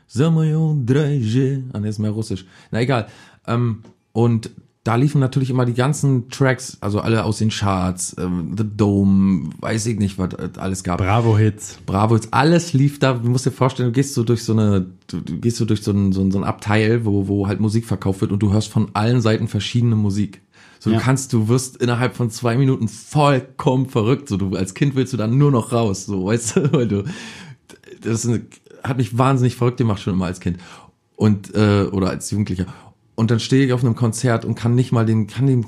Samayon, Dreje. Ah, ne, ist mehr russisch. Na, egal. Ähm, und da liefen natürlich immer die ganzen Tracks, also alle aus den Charts, ähm, The Dome, weiß ich nicht, was es alles gab. Bravo-Hits. Bravo, jetzt alles lief da. Du musst dir vorstellen, du gehst so durch so eine, du, gehst so durch so ein, so ein, so ein Abteil, wo, wo halt Musik verkauft wird und du hörst von allen Seiten verschiedene Musik. So, Ja. du kannst, du wirst innerhalb von zwei Minuten vollkommen verrückt. So, du, als Kind willst du dann nur noch raus, so, weißt du, weil du, das eine, hat mich wahnsinnig verrückt gemacht, schon immer als Kind. Und, äh, oder als Jugendlicher. Und dann stehe ich auf einem Konzert und kann nicht mal den, kann den,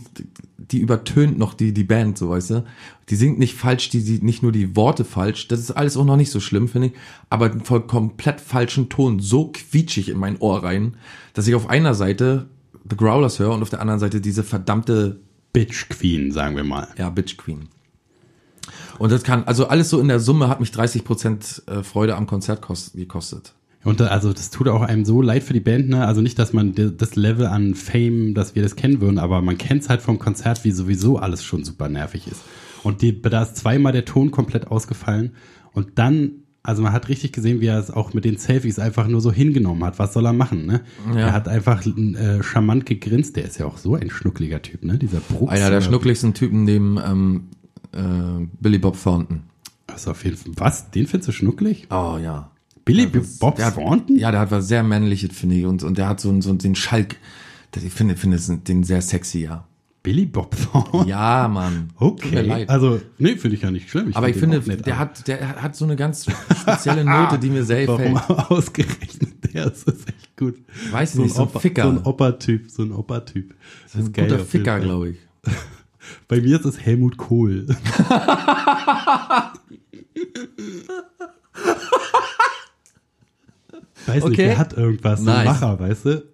die übertönt noch die, die Band, so weißt du. Die singt nicht falsch, die, die, nicht nur die Worte falsch. Das ist alles auch noch nicht so schlimm, finde ich. Aber voll komplett falschen Ton, so quietschig in mein Ohr rein, dass ich auf einer Seite The Growlers höre und auf der anderen Seite diese verdammte, Bitch Queen, sagen wir mal. ja, Bitch Queen. Und das kann, also alles so in der Summe hat mich 30 Prozent äh, Freude am Konzert kost, gekostet. Und da, also das tut auch einem so leid für die Band, ne? Also nicht, dass man das Level an Fame, dass wir das kennen würden, aber man kennt es halt vom Konzert, wie sowieso alles schon super nervig ist. Und die, da ist zweimal der Ton komplett ausgefallen und dann, also man hat richtig gesehen, wie er es auch mit den Selfies einfach nur so hingenommen hat. Was soll er machen, ne? Ja. Er hat einfach äh, charmant gegrinst. Der ist ja auch so ein schnuckliger Typ, ne? Dieser Brooks. Einer der schnuckligsten Typen neben ähm, äh, Billy Bob Thornton. Also auf jeden Fall. Was? Den findest du schnucklig? Oh ja. Billy hat- Bob der hat- Thornton? Ja, der hat was sehr männliches, finde ich. Und, und der hat so, einen- so den Schalk. Ich finde, finde den sehr sexy, ja. Billy Bob Thornton? Ja, Mann. Okay. Also, nee, finde ich ja nicht schlimm. Aber ich find den finde, der aber- hat, der hat so eine ganz spezielle Note, die mir sehr Warum gefällt. ausgerechnet der? Das ist echt gut. Weiß ich nicht, so ein Ficker. So ein Opa-Typ, so ein Opa-Typ. Das Ein guter auf jeden Ficker, glaube ich. Bei mir ist es Helmut Kohl. Weiß nicht, Okay. der hat irgendwas, so Nice. ein Macher, weißt du?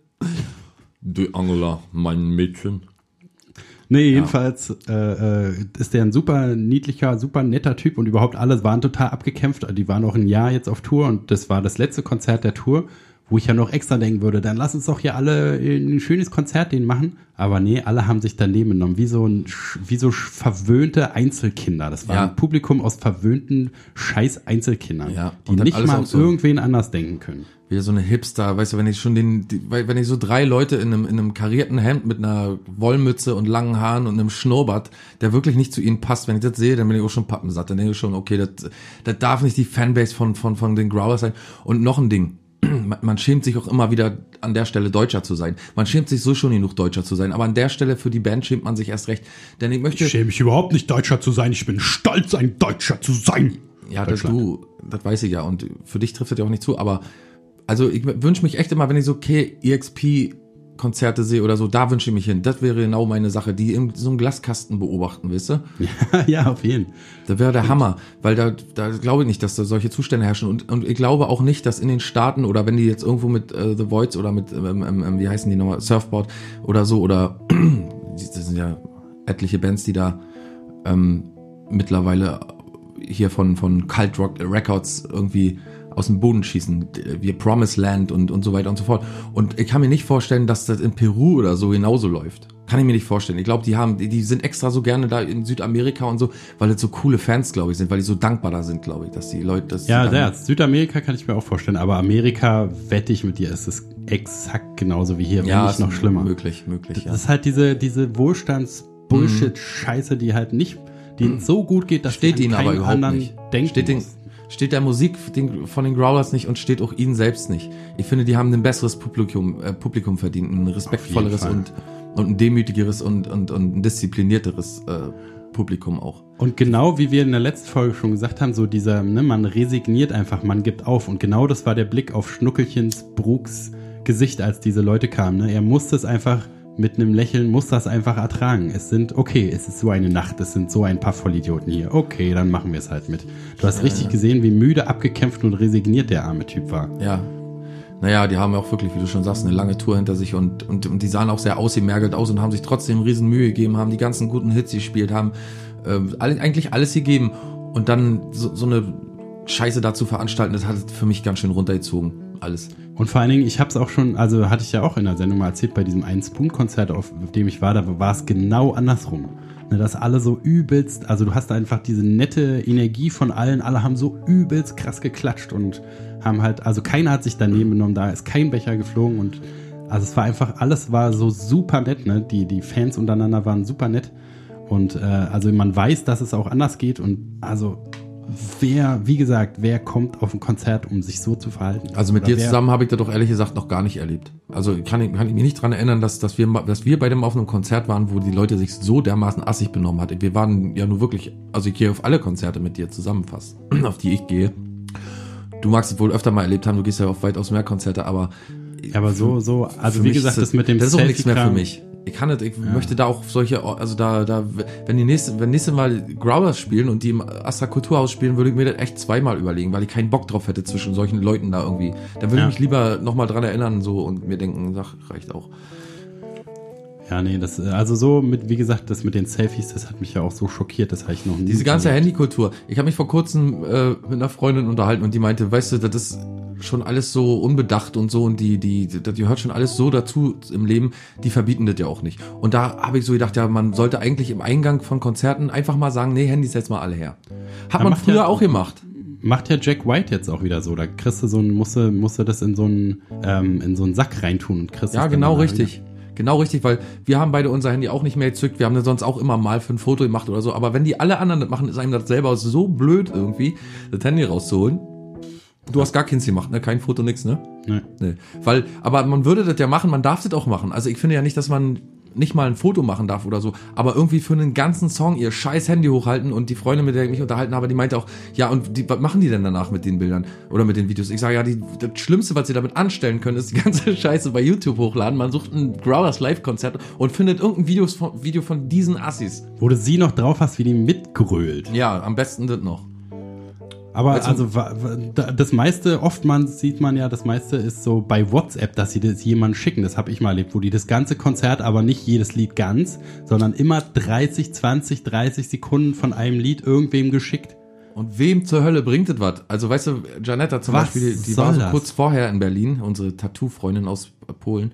Die Angela, mein Mädchen. Nee, jedenfalls äh, äh, ist der ein super niedlicher, super netter Typ und überhaupt alle waren total abgekämpft. Die waren auch ein Jahr jetzt auf Tour und das war das letzte Konzert der Tour, wo ich ja noch extra denken würde, dann lass uns doch hier alle ein schönes Konzert den machen. Aber nee, alle haben sich daneben genommen, wie so, ein, wie so verwöhnte Einzelkinder. Das war Ja. ein Publikum aus verwöhnten scheiß Einzelkindern, Ja, die nicht mal auch so- irgendwen anders denken können. Wie so eine Hipster, weißt du, wenn ich schon den, die, wenn ich so drei Leute in einem, in einem karierten Hemd mit einer Wollmütze und langen Haaren und einem Schnurrbart, der wirklich nicht zu ihnen passt, wenn ich das sehe, dann bin ich auch schon pappensatt. Dann denke ich schon, okay, das, das darf nicht die Fanbase von, von, von den Growlers sein. Und noch ein Ding. Man, schämt sich auch immer wieder an der Stelle Deutscher zu sein. Man schämt sich so schon genug Deutscher zu sein, aber an der Stelle für die Band schämt man sich erst recht. Denn ich möchte. Ich schäme mich überhaupt nicht, Deutscher zu sein. Ich bin stolz, ein Deutscher zu sein. Ja, das, du, das weiß ich ja. Und für dich trifft das ja auch nicht zu. Aber also ich wünsche mich echt immer, wenn ich so okay, EXP-Konzerte sehe oder so, da wünsche ich mich hin. Das wäre genau meine Sache, die in so einem Glaskasten beobachten, weißt du? ja, auf jeden. Das wäre der Hammer, weil da, da glaube ich nicht, dass da solche Zustände herrschen. Und, und ich glaube auch nicht, dass in den Staaten oder wenn die jetzt irgendwo mit äh, The Voids oder mit, ähm, ähm, ähm, wie heißen die nochmal, Surfboard oder so oder das sind ja etliche Bands, die da ähm, mittlerweile hier von, von Cult Rock Records irgendwie aus dem Boden schießen. Wir Promised Land und, und so weiter und so fort. Und ich kann mir nicht vorstellen, dass das in Peru oder so genauso läuft. Kann ich mir nicht vorstellen. Ich glaube, die haben, die, die sind extra so gerne da in Südamerika und so, weil das so coole Fans, glaube ich, sind, weil die so dankbar da sind, glaube ich, dass die Leute das. Ja, ja, Südamerika kann ich mir auch vorstellen, aber Amerika wette ich mit dir, ist es exakt genauso wie hier, wenn ja, nicht noch schlimmer. Möglich, möglich, ja. Das ist halt diese, diese Wohlstands-Bullshit-Scheiße, die halt nicht, denen so gut geht, dass steht die ihnen aber überhaupt anderen nicht. denken Steht, den. Steht der Musik von den Growlers nicht und steht auch ihnen selbst nicht. Ich finde, die haben ein besseres Publikum, äh, Publikum verdient, ein respektvolleres und, und ein demütigeres und, und, und ein disziplinierteres äh, Publikum auch. Und genau wie wir in der letzten Folge schon gesagt haben, so dieser, ne, man resigniert einfach, man gibt auf. Und genau das war der Blick auf Schnuckelchens Brucks Gesicht, als diese Leute kamen. Ne? Er musste es einfach mit einem Lächeln, muss das einfach ertragen. Es sind, okay, es ist so eine Nacht, es sind so ein paar Vollidioten hier. Okay, dann machen wir es halt mit. Du hast richtig gesehen, wie müde, abgekämpft und resigniert der arme Typ war. Ja. Naja, die haben ja auch wirklich, wie du schon sagst, eine lange Tour hinter sich und, und, und die sahen auch sehr ausgemergelt aus und haben sich trotzdem riesen Mühe gegeben, haben die ganzen guten Hits gespielt, haben äh, alle, eigentlich alles gegeben und dann so, so eine Scheiße dazu veranstalten, das hat für mich ganz schön runtergezogen, alles. Und vor allen Dingen, ich habe es auch schon, also hatte ich ja auch in der Sendung mal erzählt, bei diesem einen Spoon-Konzert, auf, auf dem ich war, da war es genau andersrum. Ne, dass alle so übelst, also du hast einfach diese nette Energie von allen, alle haben so übelst krass geklatscht und haben halt, also keiner hat sich daneben genommen, da ist kein Becher geflogen und also es war einfach, alles war so super nett, ne? Die, die Fans untereinander waren super nett. Und äh, also man weiß, dass es auch anders geht und also wer, wie gesagt, wer kommt auf ein Konzert, um sich so zu verhalten? Also mit Oder dir wer- zusammen habe ich das doch ehrlich gesagt noch gar nicht erlebt. Also kann ich, kann ich mich nicht dran erinnern, dass, dass, wir, dass wir bei dem auf einem Konzert waren, wo die Leute sich so dermaßen assig benommen hat. Wir waren ja nur wirklich, also ich gehe auf alle Konzerte mit dir zusammen fast, auf die ich gehe. Du magst es wohl öfter mal erlebt haben, du gehst ja auf weitaus mehr Konzerte, aber Ja, aber so, so, also für wie mich gesagt, ist das mit dem Das ist auch nichts mehr für Selfie-Kram- mich. Ich kann nicht, ich möchte da auch solche, also da, da, wenn die nächste, wenn nächste Mal Growlers spielen und die im Astra Kulturhaus spielen, würde ich mir das echt zweimal überlegen, weil ich keinen Bock drauf hätte zwischen solchen Leuten da irgendwie. Da würde Ja. ich mich lieber nochmal dran erinnern, so, und mir denken, sag, reicht auch. Ja, nee, das, also so mit, wie gesagt, das mit den Selfies, das hat mich ja auch so schockiert, das habe ich noch nie. Diese ganze. Handykultur. Ich habe mich vor kurzem äh, mit einer Freundin unterhalten und die meinte, weißt du, das ist schon alles so unbedacht und so und die, die, die, die hört schon alles so dazu im Leben, die verbieten das ja auch nicht. Und da habe ich so gedacht, ja, man sollte eigentlich im Eingang von Konzerten einfach mal sagen, nee, Handys jetzt mal alle her. Hat Ja, man früher ja- auch gemacht. Macht ja Jack White jetzt auch wieder so. Da kriegst du so ein, musst du, musst du das in so einen, ähm, in so einen Sack reintun und kriegst Ja, genau richtig. Genau richtig, weil wir haben beide unser Handy auch nicht mehr gezückt. Wir haben das sonst auch immer mal für ein Foto gemacht oder so. Aber wenn die alle anderen das machen, ist einem das selber so blöd irgendwie, das Handy rauszuholen. Du hast gar keins gemacht, ne? Kein Foto, nix, ne? Nee. Nee. Weil, aber man würde das ja machen, man darf das auch machen. Also ich finde ja nicht, dass man nicht mal ein Foto machen darf oder so, aber irgendwie für einen ganzen Song ihr scheiß Handy hochhalten und die Freundin, mit der ich mich unterhalten habe, die meinte auch, ja, und die, was machen die denn danach mit den Bildern oder mit den Videos? Ich sage, ja, die, das Schlimmste, was sie damit anstellen können, ist die ganze Scheiße bei YouTube hochladen. Man sucht ein Growlers Live-Konzert und findet irgendein Videos von, Video von diesen Assis. Wo du sie noch drauf hast, wie die mitgrölt. Ja, am besten das noch. Aber Also- also, wa- wa- da- das meiste, oftmals sieht man ja, das meiste ist so bei WhatsApp, dass sie das jemandem schicken. Das habe ich mal erlebt, wo die das ganze Konzert, aber nicht jedes Lied ganz, sondern immer 30, 20, 30 Sekunden von einem Lied irgendwem geschickt. Und wem zur Hölle bringt das was? Also weißt du, Janetta zum Was Beispiel, die war so kurz vorher in Berlin, unsere Tattoo-Freundin aus Polen.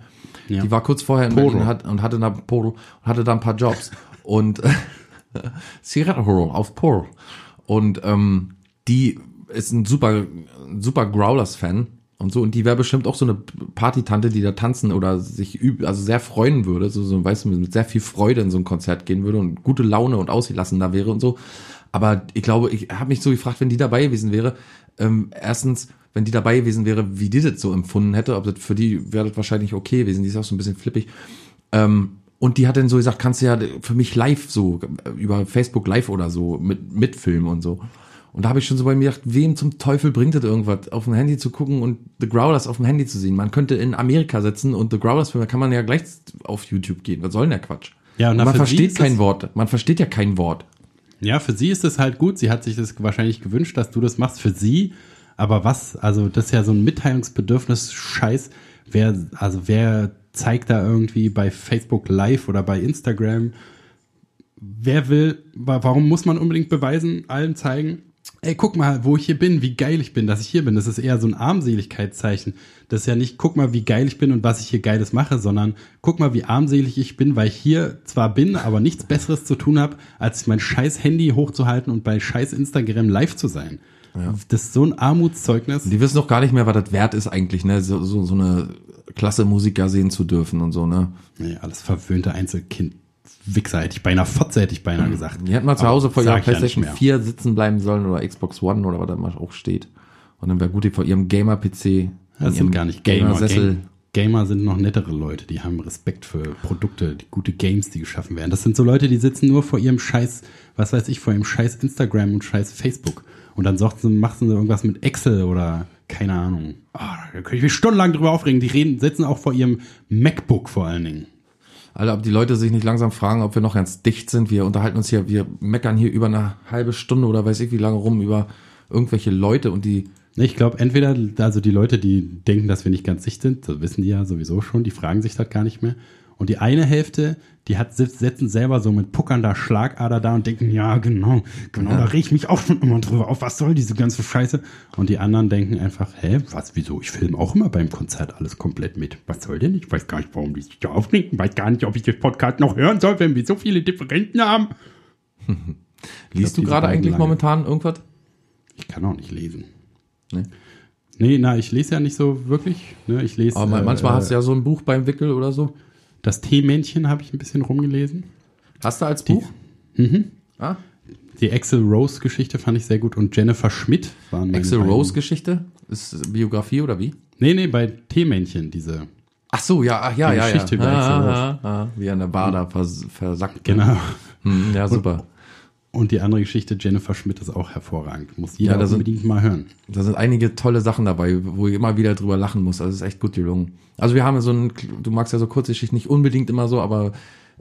Ja. Die war kurz vorher in Polo. Berlin und, hat, und hatte da Polo und hatte da ein paar Jobs. und Zigarettenhoro auf Polo. Und ähm, die ist ein super, super Growlers-Fan und so. Und die wäre bestimmt auch so eine Partytante, die da tanzen oder sich üb also sehr freuen würde, so, so weißt du, mit sehr viel Freude in so ein Konzert gehen würde und gute Laune und ausgelassen da wäre und so. Aber ich glaube, ich habe mich so gefragt, wenn die dabei gewesen wäre, ähm, erstens, wenn die dabei gewesen wäre, wie die das so empfunden hätte, ob das für die wäre das wahrscheinlich okay gewesen, die ist auch so ein bisschen flippig. Ähm, und die hat dann so gesagt, kannst du ja für mich live so, äh, über Facebook live oder so, mit, mitfilmen und so. Und da habe ich schon so bei mir gedacht, wem zum Teufel bringt das irgendwas, auf dem Handy zu gucken und The Growlers auf dem Handy zu sehen? Man könnte in Amerika sitzen und The Growlers da kann man ja gleich auf YouTube gehen. Was soll denn der Quatsch? Ja, und man für sie versteht kein Wort. Man versteht ja kein Wort. Ja, für sie ist es halt gut. Sie hat sich das wahrscheinlich gewünscht, dass du das machst für sie. Aber was, also das ist ja so ein Mitteilungsbedürfnis-Scheiß. Wer, also wer zeigt da irgendwie bei Facebook Live oder bei Instagram? Wer will, wa- warum muss man unbedingt beweisen, allen zeigen? Ey, guck mal, wo ich hier bin, wie geil ich bin, dass ich hier bin. Das ist eher so ein Armseligkeitszeichen. Das ist ja nicht, guck mal, wie geil ich bin und was ich hier Geiles mache, sondern guck mal, wie armselig ich bin, weil ich hier zwar bin, aber nichts Besseres zu tun habe, als mein scheiß Handy hochzuhalten und bei scheiß Instagram live zu sein. Das ist so ein Armutszeugnis. Die wissen doch gar nicht mehr, was das wert ist eigentlich, ne? So, so, so eine klasse Musiker sehen zu dürfen und so, ne? Nee, alles verwöhnte Einzelkind. Wichser hätte ich beinahe, Fotze hätte ich beinahe gesagt. Die hätten mal zu Hause vor ihrer ja PlayStation mehr. 4 sitzen bleiben sollen oder Xbox One oder was da mal auch steht. Und dann wäre gut, die vor ihrem Gamer-PC. Das in sind gar nicht Gamer. Gamer-Sessel. Game, Gamer sind noch nettere Leute, die haben Respekt für Produkte, die gute Games, die geschaffen werden. Das sind so Leute, die sitzen nur vor ihrem Scheiß, was weiß ich, vor ihrem Scheiß Instagram und Scheiß Facebook. Und dann sie, machen sie irgendwas mit Excel oder keine Ahnung. Ah, da könnte ich mich stundenlang drüber aufregen. Die reden, sitzen auch vor ihrem MacBook vor allen Dingen. Alter, ob die Leute sich nicht langsam fragen, ob wir noch ganz dicht sind. Wir unterhalten uns hier, wir meckern hier über eine halbe Stunde oder weiß ich wie lange rum über irgendwelche Leute und die, Ich glaube, entweder, also die Leute, die denken, dass wir nicht ganz dicht sind, das wissen die ja sowieso schon, die fragen sich das gar nicht mehr. Und die eine Hälfte, die hat, setzen selber so mit puckernder Schlagader da und denken, ja, genau, genau, da reg ich mich auch schon immer drüber auf, was soll diese ganze Scheiße? Und die anderen denken einfach, hä, was, wieso? Ich filme auch immer beim Konzert alles komplett mit. Was soll denn? Ich weiß gar nicht, warum die sich da aufregen, weiß gar nicht, ob ich das Podcast noch hören soll, wenn wir so viele Differenten haben. liest du diese gerade eigentlich lange- momentan irgendwas? Ich kann auch nicht lesen. Nee. Nee, na, ich lese ja nicht so wirklich. Ne? Ich lese. Aber man- äh, manchmal hast du ja so ein Buch beim Wickel oder so. Das Teemännchen habe ich ein bisschen rumgelesen. Hast du als Buch? Ah, Die Axel Rose Geschichte fand ich sehr gut und Jennifer Schmidt waren meine Axel Rose Geschichte? Ist Biografie oder wie? Nee, nee, bei Teemännchen diese. Ach so, ja, ach, ja, Die ja, ja. Geschichte über Axl Rose. ah, ah, ah, wie an der Bar da vers versackt. Genau. Hm, ja, super. Und die andere Geschichte Jennifer Schmidt ist auch hervorragend. Muss jeder Ja, da sind- unbedingt mal hören. Da sind einige tolle Sachen dabei, wo ich immer wieder drüber lachen muss. Also es ist echt gut gelungen. Also wir haben so ein, du magst ja so Kurzgeschichten nicht unbedingt immer so, aber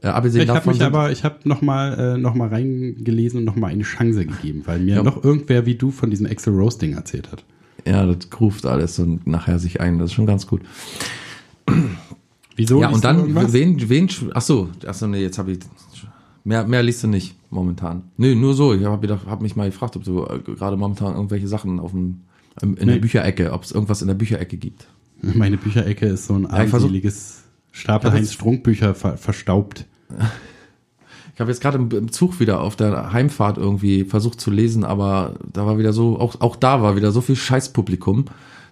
äh, abgesehen Ich habe davon mich sind- aber, ich habe noch mal, äh, noch mal reingelesen und noch mal eine Chance gegeben, weil mir Ja. noch irgendwer wie du von diesem Axel Rose Ding erzählt hat. ja, das ruft alles und nachher sich ein. Das ist schon ganz gut. Wieso? ja, und dann, wen, wen, ach so, ach so, nee, jetzt habe ich, mehr, mehr liest du nicht momentan. Nö, nur so. Ich habe hab mich mal gefragt, ob du äh, gerade momentan irgendwelche Sachen auf dem, im- in Nee. der Bücherecke, ob es irgendwas in der Bücherecke gibt. Meine Bücherecke ist so ein Ja, armseliges Stapel Heinz das- Strunk Bücher ver verstaubt. Ich habe jetzt gerade im, im Zug wieder auf der Heimfahrt irgendwie versucht zu lesen, aber da war wieder so, auch, auch da war wieder so viel Scheißpublikum,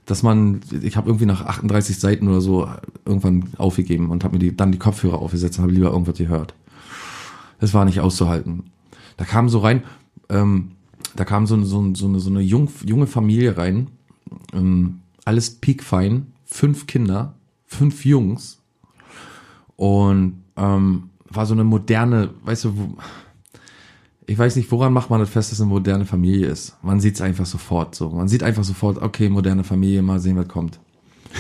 dass man, ich habe irgendwie nach 38 Seiten oder so irgendwann aufgegeben und habe mir die, dann die Kopfhörer aufgesetzt und habe lieber irgendwas gehört. Das war nicht auszuhalten. Da kam so rein, ähm, da kam so, so, so eine, so eine jung, junge Familie rein, ähm, alles piekfein, fünf Kinder, fünf Jungs und ähm, war so eine moderne, weißt du, wo, ich weiß nicht, woran macht man das fest, dass eine moderne Familie ist. Man sieht es einfach sofort so. Man sieht einfach sofort, okay, moderne Familie, mal sehen, was kommt.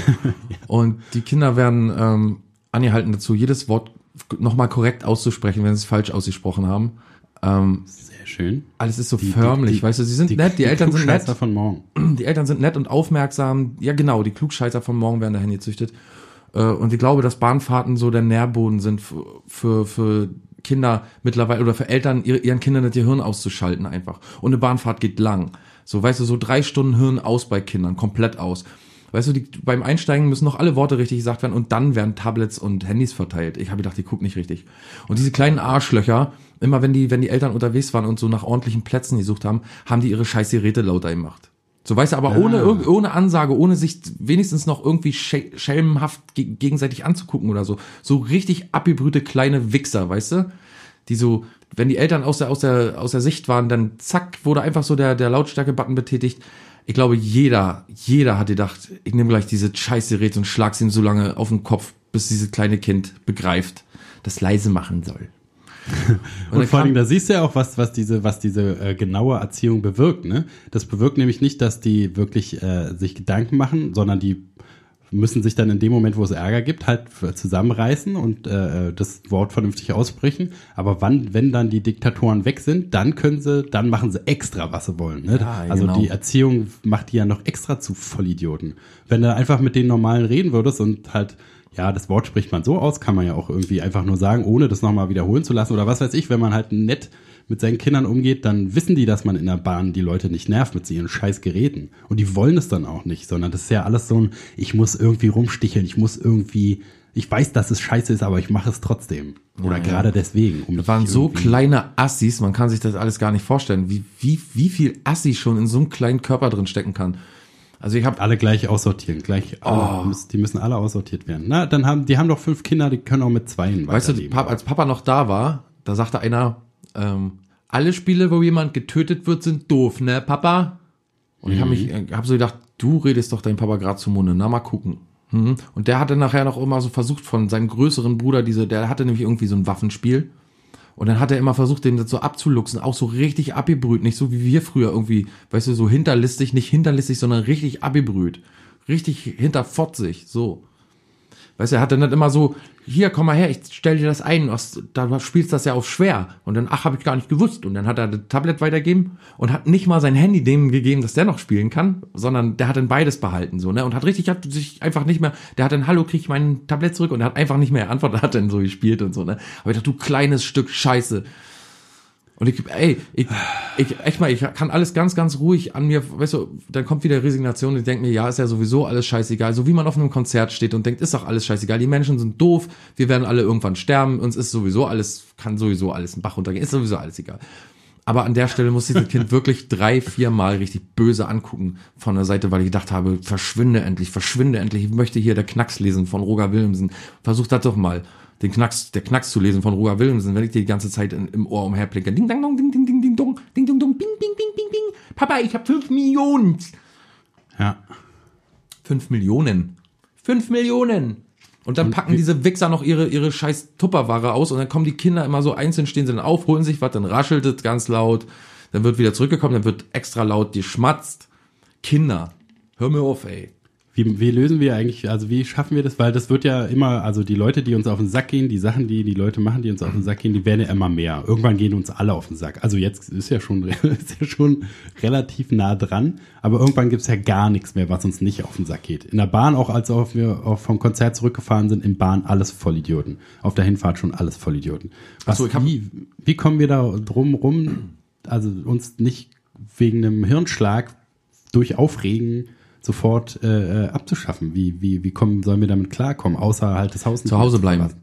Und die Kinder werden ähm, angehalten dazu, jedes Wort nochmal korrekt auszusprechen, wenn sie es falsch ausgesprochen haben. Ähm, Sehr schön. alles ist so Die- förmlich, die- die- weißt du, sie sind nett, die, Eltern sind nett, von morgen. die Eltern sind nett und aufmerksam. Ja, genau, die Klugscheißer von morgen werden dahin gezüchtet. Äh, Und ich glaube, dass Bahnfahrten so der Nährboden sind für, für, für Kinder mittlerweile oder für Eltern ihre, ihren Kindern das Gehirn auszuschalten einfach. Und eine Bahnfahrt geht lang. So, weißt du, so drei Stunden Hirn aus bei Kindern, komplett aus. Weißt du, die, beim Einsteigen müssen noch alle Worte richtig gesagt werden und dann werden Tablets und Handys verteilt. Ich habe gedacht, die gucken nicht richtig. Und diese kleinen Arschlöcher, immer wenn die, wenn die Eltern unterwegs waren und so nach ordentlichen Plätzen gesucht haben, haben die ihre scheiß Geräte lauter gemacht. So weißt du, aber ohne, Ah. ohne Ansage, ohne sich wenigstens noch irgendwie schelmenhaft ge gegenseitig anzugucken oder so. So richtig abgebrühte kleine Wichser, weißt du? Die so, wenn die Eltern aus der, aus der, aus der Sicht waren, dann zack, wurde einfach so der, der Lautstärke-Button betätigt. Ich glaube, jeder, jeder hat gedacht, ich nehme gleich diese scheiß Gerät und schlag's ihm so lange auf den Kopf, bis dieses kleine Kind begreift, das leise machen soll. Und, dann vor allem, da siehst du ja auch, was, was diese, was diese äh, genaue Erziehung bewirkt. Ne? Das bewirkt nämlich nicht, dass die wirklich äh, sich Gedanken machen, sondern die müssen sich dann in dem Moment, wo es Ärger gibt, halt zusammenreißen und äh, das Wort vernünftig aussprechen. Aber wann, wenn dann die Diktatoren weg sind, dann können sie, dann machen sie extra, was sie wollen. Ne? Ja, also genau. die Erziehung macht die ja noch extra zu Vollidioten. Wenn du einfach mit den Normalen reden würdest und halt ja, das Wort spricht man so aus, kann man ja auch irgendwie einfach nur sagen, ohne das nochmal wiederholen zu lassen oder was weiß ich, wenn man halt nett mit seinen Kindern umgeht, dann wissen die, dass man in der Bahn die Leute nicht nervt mit ihren scheiß Geräten. Und die wollen es dann auch nicht, sondern das ist ja alles so ein, ich muss irgendwie rumsticheln, ich muss irgendwie, ich weiß, dass es scheiße ist, aber ich mache es trotzdem. Oder Ja, ja. gerade deswegen. Um Das waren so irgendwie- kleine Assis, man kann sich das alles gar nicht vorstellen, wie, wie, wie viel Assi schon in so einem kleinen Körper drin stecken kann. Also ich habe Alle gleich aussortieren, gleich, alle, Oh. die müssen alle aussortiert werden. Na, dann haben, die haben doch fünf Kinder, die können auch mit zweien Weißt du, als Papa noch da war, da sagte einer, ähm, alle Spiele, wo jemand getötet wird, sind doof, ne, Papa? Und ich habe mich, äh, hab so gedacht, du redest doch dein Papa gerade zum Munde, na mal gucken. Mhm. Und der hatte nachher noch immer so versucht von seinem größeren Bruder, diese, der hatte nämlich irgendwie so ein Waffenspiel. Und dann hat er immer versucht, den so abzuluxen, auch so richtig abgebrüht, nicht so wie wir früher irgendwie, weißt du, so hinterlistig, nicht hinterlistig, sondern richtig abgebrüht. Richtig hinterfotzig, so. Weißt du, er hat dann nicht immer so, hier, komm mal her, ich stell dir das ein, was, da spielst das ja auf schwer. Und dann, ach, habe ich gar nicht gewusst. Und dann hat er das Tablet weitergegeben und hat nicht mal sein Handy dem gegeben, dass der noch spielen kann, sondern der hat dann beides behalten, so, ne? Und hat richtig, hat sich einfach nicht mehr, der hat dann, hallo, krieg ich mein Tablet zurück? Und er hat einfach nicht mehr antwortet, hat dann so gespielt und so, ne? Aber ich dachte, du kleines Stück Scheiße. Und ich, ey, ich, ich, echt mal, ich kann alles ganz, ganz ruhig an mir, weißt du, dann kommt wieder Resignation und ich denke mir, ja, ist ja sowieso alles scheißegal. So wie man auf einem Konzert steht und denkt, ist doch alles scheißegal. Die Menschen sind doof, wir werden alle irgendwann sterben, uns ist sowieso alles, kann sowieso alles einen Bach runtergehen, ist sowieso alles egal. Aber an der Stelle muss dieses Kind wirklich drei, vier Mal richtig böse angucken von der Seite, weil ich gedacht habe, verschwinde endlich, verschwinde endlich. Ich möchte hier der Knacks lesen von Roger Willemsen. Versuch das doch mal, den Knacks, der Knacks zu lesen von Roger Willemsen, wenn ich dir die ganze Zeit in, im Ohr umherplinke. Ding, dang, dong, ding, ding, ding, ding, dong, ding, ding, dong, bing, bing, bing, bing, bing. Papa, ich hab fünf Millionen. ja. Fünf Millionen. Fünf Millionen. Und dann packen diese Wichser noch ihre, ihre scheiß Tupperware aus und dann kommen die Kinder immer so einzeln, stehen sie dann auf, holen sich was, dann raschelt es ganz laut, dann wird wieder zurückgekommen, dann wird extra laut geschmatzt. Kinder, hör mir auf, ey. Wie, wie lösen wir eigentlich, also wie schaffen wir das? Weil das wird ja immer, also die Leute, die uns auf den Sack gehen, die Sachen, die die Leute machen, die uns auf den Sack gehen, die werden ja immer mehr. Irgendwann gehen uns alle auf den Sack. Also jetzt ist ja schon, ist ja schon relativ nah dran, aber irgendwann gibt's ja gar nichts mehr, was uns nicht auf den Sack geht. In der Bahn, auch als auch wir auch vom Konzert zurückgefahren sind, in Bahn alles Vollidioten. Auf der Hinfahrt schon alles Vollidioten. Was, so, wie, wie kommen wir da drum rum, also uns nicht wegen einem Hirnschlag durch Aufregen sofort äh, äh, abzuschaffen? Wie, wie, wie kommen, sollen wir damit klarkommen, außer halt das Haus Zu Hause bleiben. verlassen?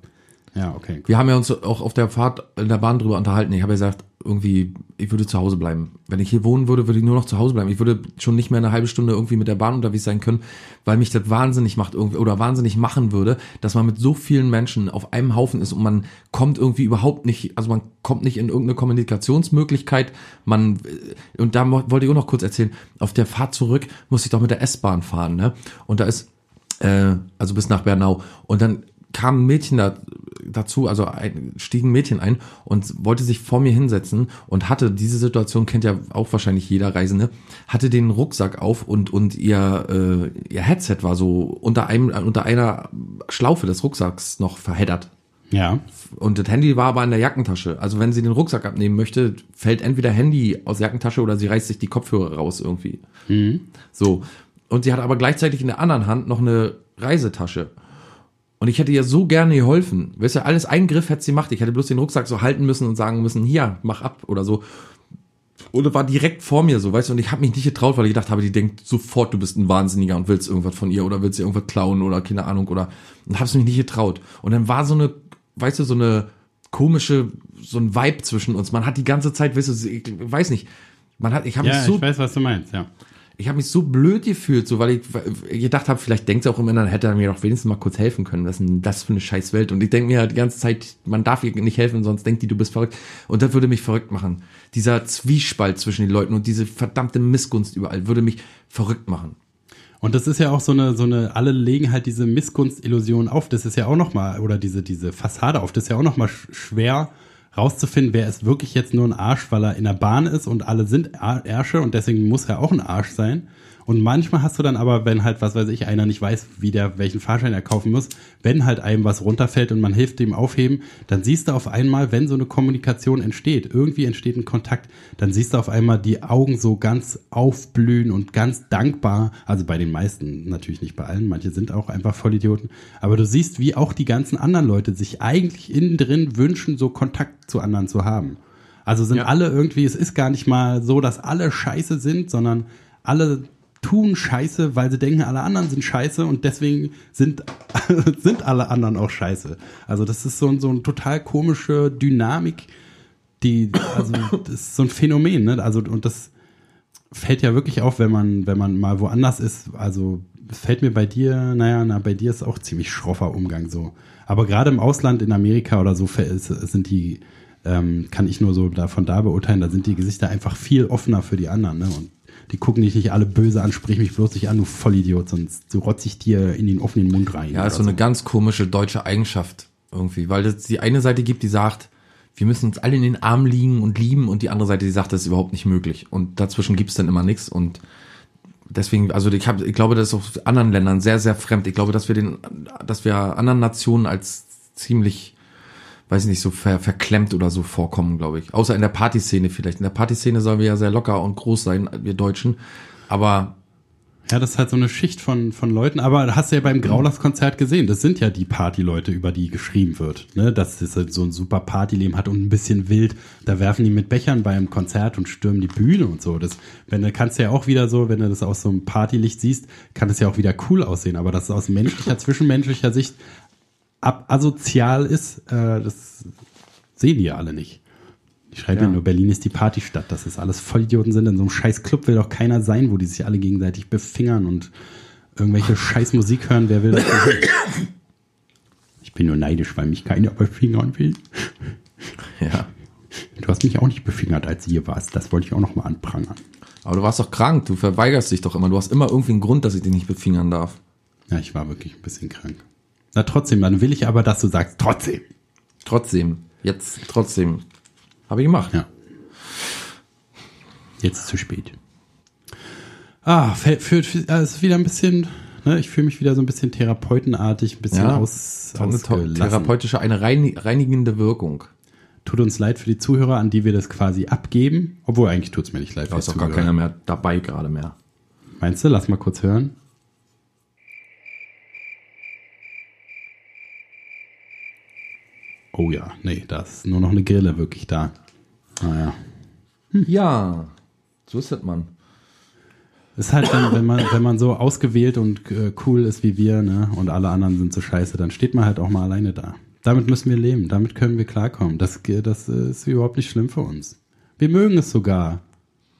Ja, okay. Wir haben ja uns auch auf der Fahrt in der Bahn drüber unterhalten. Ich habe ja gesagt, irgendwie, ich würde zu Hause bleiben. Wenn ich hier wohnen würde, würde ich nur noch zu Hause bleiben. Ich würde schon nicht mehr eine halbe Stunde irgendwie mit der Bahn unterwegs sein können, weil mich das wahnsinnig macht irgendwie oder wahnsinnig machen würde, dass man mit so vielen Menschen auf einem Haufen ist und man kommt irgendwie überhaupt nicht, also man kommt nicht in irgendeine Kommunikationsmöglichkeit. Man äh, und da wollte ich auch noch kurz erzählen. Auf der Fahrt zurück musste ich doch mit der S-Bahn fahren, ne? Und da ist äh, also bis nach Bernau. Und dann kam ein Mädchen da, dazu, also ein, stieg ein Mädchen ein und wollte sich vor mir hinsetzen und hatte, diese Situation kennt ja auch wahrscheinlich jeder Reisende, hatte den Rucksack auf und, und ihr, äh, ihr Headset war so unter einem, unter einer Schlaufe des Rucksacks noch verheddert. Ja. Und das Handy war aber in der Jackentasche. Also wenn sie den Rucksack abnehmen möchte, fällt entweder Handy aus der Jackentasche oder sie reißt sich die Kopfhörer raus irgendwie. So. Und sie hat aber gleichzeitig in der anderen Hand noch eine Reisetasche. Und ich hätte ihr so gerne geholfen. Weißt du, alles einen Griff hätte sie gemacht. Ich hätte bloß den Rucksack so halten müssen und sagen müssen, hier, mach ab oder so. Oder war direkt vor mir so, weißt du, und ich habe mich nicht getraut, weil ich gedacht habe, die denkt sofort, du bist ein Wahnsinniger und willst irgendwas von ihr oder willst ihr irgendwas klauen oder keine Ahnung oder und hab's mich nicht getraut. Und dann war so eine, weißt du, so eine komische, so ein Vibe zwischen uns. Man hat die ganze Zeit, weißt du, ich weiß nicht, man hat, ich habe Ja, mich so ich weiß, was du meinst, ja. Ich habe mich so blöd gefühlt, so weil ich, gedacht habe, vielleicht denkt sie auch immer, dann hätte er mir doch wenigstens mal kurz helfen können. Was ist denn das für eine scheiß Welt? Und ich denke mir halt die ganze Zeit, man darf ihr nicht helfen, sonst denkt die, du bist verrückt. Und das würde mich verrückt machen. Dieser Zwiespalt zwischen den Leuten und diese verdammte Missgunst überall würde mich verrückt machen. Und das ist ja auch so eine, so eine, alle legen halt diese Missgunst-Illusion auf. Das ist ja auch nochmal, oder diese, diese Fassade auf. Das ist ja auch nochmal schwer rauszufinden, wer ist wirklich jetzt nur ein Arsch, weil er in der Bahn ist und alle sind Ärsche und deswegen muss er auch ein Arsch sein. Und manchmal hast du dann aber, wenn halt, was weiß ich, einer nicht weiß, wie der, welchen Fahrschein er kaufen muss, wenn halt einem was runterfällt und man hilft dem aufheben, dann siehst du auf einmal, wenn so eine Kommunikation entsteht, irgendwie entsteht ein Kontakt, dann siehst du auf einmal die Augen so ganz aufblühen und ganz dankbar, also bei den meisten, natürlich nicht bei allen, manche sind auch einfach Vollidioten, aber du siehst, wie auch die ganzen anderen Leute sich eigentlich innen drin wünschen, so Kontakt zu anderen zu haben. Also sind Ja. alle irgendwie, es ist gar nicht mal so, dass alle scheiße sind, sondern alle tun Scheiße, weil sie denken, alle anderen sind scheiße und deswegen sind, sind alle anderen auch scheiße. Also das ist so, ein- so eine total komische Dynamik, die, also das ist so ein Phänomen, ne? Also und das fällt ja wirklich auf, wenn man, wenn man mal woanders ist. Also fällt mir bei dir, naja, na, bei dir ist auch ziemlich schroffer Umgang so. Aber gerade im Ausland, in Amerika oder so, sind die, ähm, kann ich nur so da, von da beurteilen, da sind die Gesichter einfach viel offener für die anderen, ne? Und die gucken dich nicht alle böse an, sprich mich bloß nicht an, du Vollidiot, sonst so rotze ich dir in den offenen Mund rein. Ja, ist so eine ganz komische deutsche Eigenschaft irgendwie, weil es die eine Seite gibt, die sagt, wir müssen uns alle in den Arm liegen und lieben und die andere Seite, die sagt, das ist überhaupt nicht möglich. Und dazwischen gibt's dann immer nichts und deswegen, also ich, hab, ich glaube, das ist auch anderen Ländern sehr, sehr fremd. Ich glaube, dass wir den, dass wir anderen Nationen als ziemlich, weiß ich nicht, so ver, verklemmt oder so vorkommen, glaube ich. Außer in der Partyszene vielleicht. In der Partyszene sollen wir ja sehr locker und groß sein, wir Deutschen. Aber Ja, das ist halt so eine Schicht von, von Leuten, aber hast du ja beim Graulas-Konzert gesehen, das sind ja die Partyleute, über die geschrieben wird. Ne? Dass es halt so ein super Partyleben hat und ein bisschen wild. Da werfen die mit Bechern beim Konzert und stürmen die Bühne und so. Das, wenn du kannst ja auch wieder so, wenn du das aus so einem Partylicht siehst, kann das ja auch wieder cool aussehen. Aber dass es aus menschlicher, zwischenmenschlicher Sicht asozial ist, äh, das sehen die ja alle nicht. Die schreiben ja. Nur, Berlin ist die Partystadt, dass das alles Vollidioten sind. In so einem scheiß Club will doch keiner sein, wo die sich alle gegenseitig befingern und irgendwelche scheiß Musik hören. Wer will das? Ich bin nur neidisch, weil mich keiner befingern will. ja. Du hast mich auch nicht befingert, als du hier warst. Das wollte ich auch noch mal anprangern. Aber du warst doch krank, du verweigerst dich doch immer. Du hast immer irgendwie einen Grund, dass ich dich nicht befingern darf. Ja, ich war wirklich ein bisschen krank. Na trotzdem, dann will ich aber, dass du sagst, trotzdem. Trotzdem, jetzt trotzdem. Habe ich gemacht. Ja. Jetzt zu spät. Ah, für, für, für, äh, ist wieder ein bisschen, ne, ich fühle mich wieder so ein bisschen therapeutenartig, ein bisschen Ja, aus, ausgelassen. therapeutische, eine reini- reinigende Wirkung. Tut uns leid für die Zuhörer, an die wir das quasi abgeben. Obwohl, eigentlich tut's mir nicht leid Da ist doch gar keiner mehr dabei gerade mehr. Meinst du? Lass mal kurz hören. Oh ja, nee, da ist nur noch eine Grille wirklich da. Naja. Ja, so ist das, man. Ist halt, wenn, wenn man, wenn man so ausgewählt und äh, cool ist wie wir, ne, und alle anderen sind so scheiße, dann steht man halt auch mal alleine da. Damit müssen wir leben, damit können wir klarkommen. Das, das ist überhaupt nicht schlimm für uns. Wir mögen es sogar.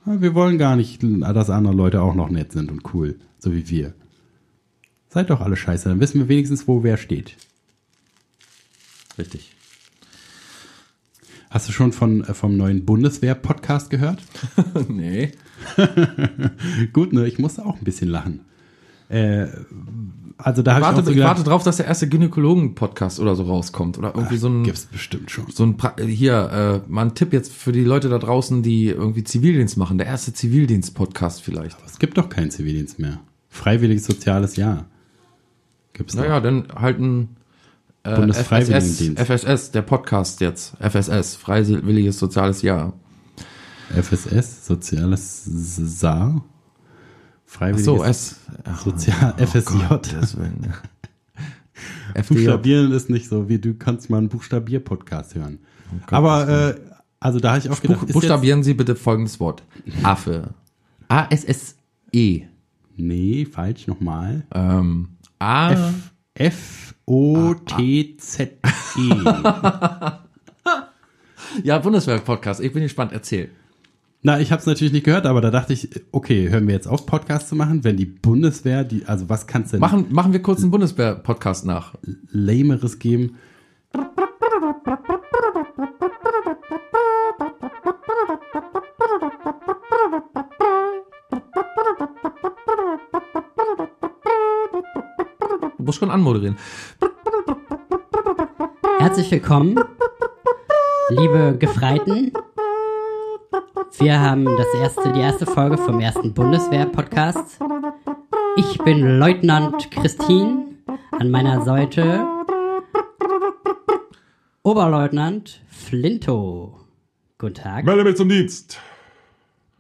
Ja, Wir wollen gar nicht, dass andere Leute auch noch nett sind und cool, so wie wir. Seid doch alle scheiße, dann wissen wir wenigstens, wo wer steht. Richtig. Hast du schon von, äh, vom neuen Bundeswehr-Podcast gehört? nee. Gut, ne, ich musste auch ein bisschen lachen. Äh, also da habe ich ich gedacht, warte drauf, dass der erste Gynäkologen-Podcast oder so rauskommt. Oder irgendwie so ein, gibt's bestimmt schon. so ein, pra- hier, äh, mal ein Tipp jetzt für die Leute da draußen, die irgendwie Zivildienst machen. Der erste Zivildienst-Podcast vielleicht. Es gibt doch keinen Zivildienst mehr. Freiwilliges soziales Jahr. Gibt's doch. Naja, dann halt ein äh, FSS, Bundesfreiwilligendienst. FSS, der Podcast jetzt. FSS, Freiwilliges Soziales Jahr. FSS, soziales Saar. Ach Freiwilliges so, S. Ach, Sozial, oh FSJ. FDJ. Buchstabieren ist nicht so, wie du kannst mal einen Buchstabier-Podcast hören. Aber, äh, also da habe ich auch gedacht, Buch, buchstabieren Sie bitte folgendes Wort. Affe. A-S-S-E. nee, falsch, nochmal. Ähm, A. F, F, O, T, Z, E. Ja, Bundeswehr-Podcast. Ich bin gespannt. Erzähl. Na, ich habe es natürlich nicht gehört, aber da dachte ich, okay, hören wir jetzt auf, Podcast zu machen, wenn die Bundeswehr, die, also was kann's denn Machen, machen wir kurz einen Bundeswehr-Podcast nach. Lameres geben? Musst schon anmoderieren. Herzlich willkommen, liebe Gefreiten. Wir haben das erste, die erste Folge vom ersten Bundeswehr-Podcast. Ich bin Leutnant Christine. An meiner Seite Oberleutnant Flinto. Guten Tag. Melde mich zum Dienst.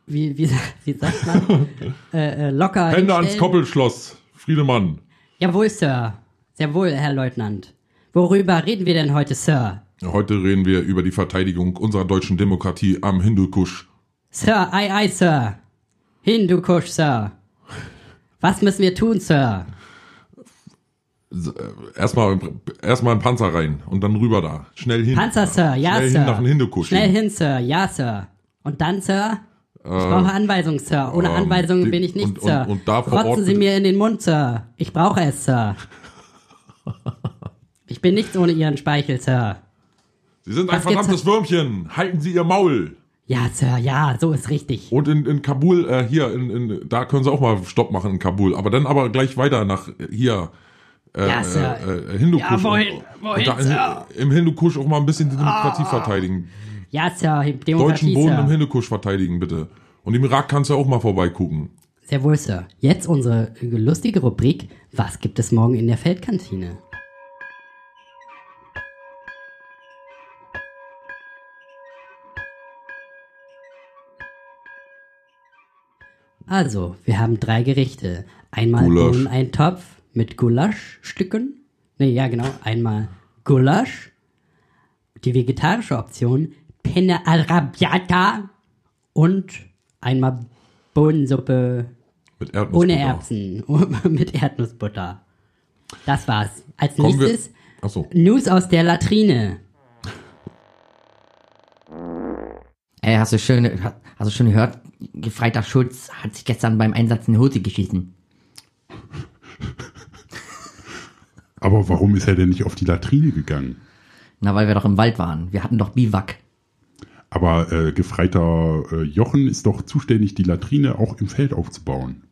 Wie, wie, wie sagt man? äh, äh, locker. Hände ans. Koppelschloss. Friedemann. Jawohl, Sir. Sehr wohl, Herr Leutnant. Worüber reden wir denn heute, Sir? Heute reden wir über die Verteidigung unserer deutschen Demokratie am Hindukusch. Sir, ei, ei, Sir. Hindukusch, Sir. Was müssen wir tun, Sir? Erstmal erstmal in Panzer rein und dann rüber da. Schnell hin. Panzer, Sir, ja, Schnell Sir. hin nach dem Hindukusch. Schnell hin, Sir, ja, Sir. Und dann, Sir? Ich brauche Anweisungen, Sir. Ohne ähm, Anweisungen die- bin ich nicht, und- und- Sir. und da vor Rotzen Ort Sie mir in den Mund, Sir. Ich brauche es, Sir. Ich bin nichts ohne Ihren Speichel, Sir. Sie sind ein Was gibt's- verdammtes Würmchen. Halten Sie Ihr Maul. Ja, Sir, ja, so ist richtig. Und in, in Kabul, äh, hier, in, in, da können Sie auch mal Stopp machen in Kabul. Aber dann aber gleich weiter nach äh, hier. Äh, Ja, Sir. Äh, äh, Hindukusch. Ja, wohin? Und, Wohin, und da Sir? Ah. Im Hindukusch auch mal ein bisschen die Demokratie verteidigen. Ja, Sir, Deutschen Demokratie, Boden im. Hindukusch verteidigen, bitte. Und im Irak kannst du auch mal vorbeigucken. Sehr wohl, Sir. Jetzt unsere lustige Rubrik. Was gibt es morgen in der Feldkantine? Also, wir haben drei Gerichte. Einmal Gulasch. Bohneneintopf mit Gulaschstücken. Nee, ja genau. Einmal Gulasch. Die vegetarische Option Penne arrabbiata. Und einmal Bohnensuppe ohne Erbsen mit Erdnussbutter. Das war's. Als Kommen nächstes Achso. News aus der Latrine. Ey, hast du schön, hast du schon gehört? Gefreiter Schulz hat sich gestern beim Einsatz in die Hose geschissen. Aber warum ist er denn nicht auf die Latrine gegangen? Na, weil wir doch im Wald waren. Wir hatten doch Biwak. Aber äh, Gefreiter äh, Jochen ist doch zuständig, die Latrine auch im Feld aufzubauen.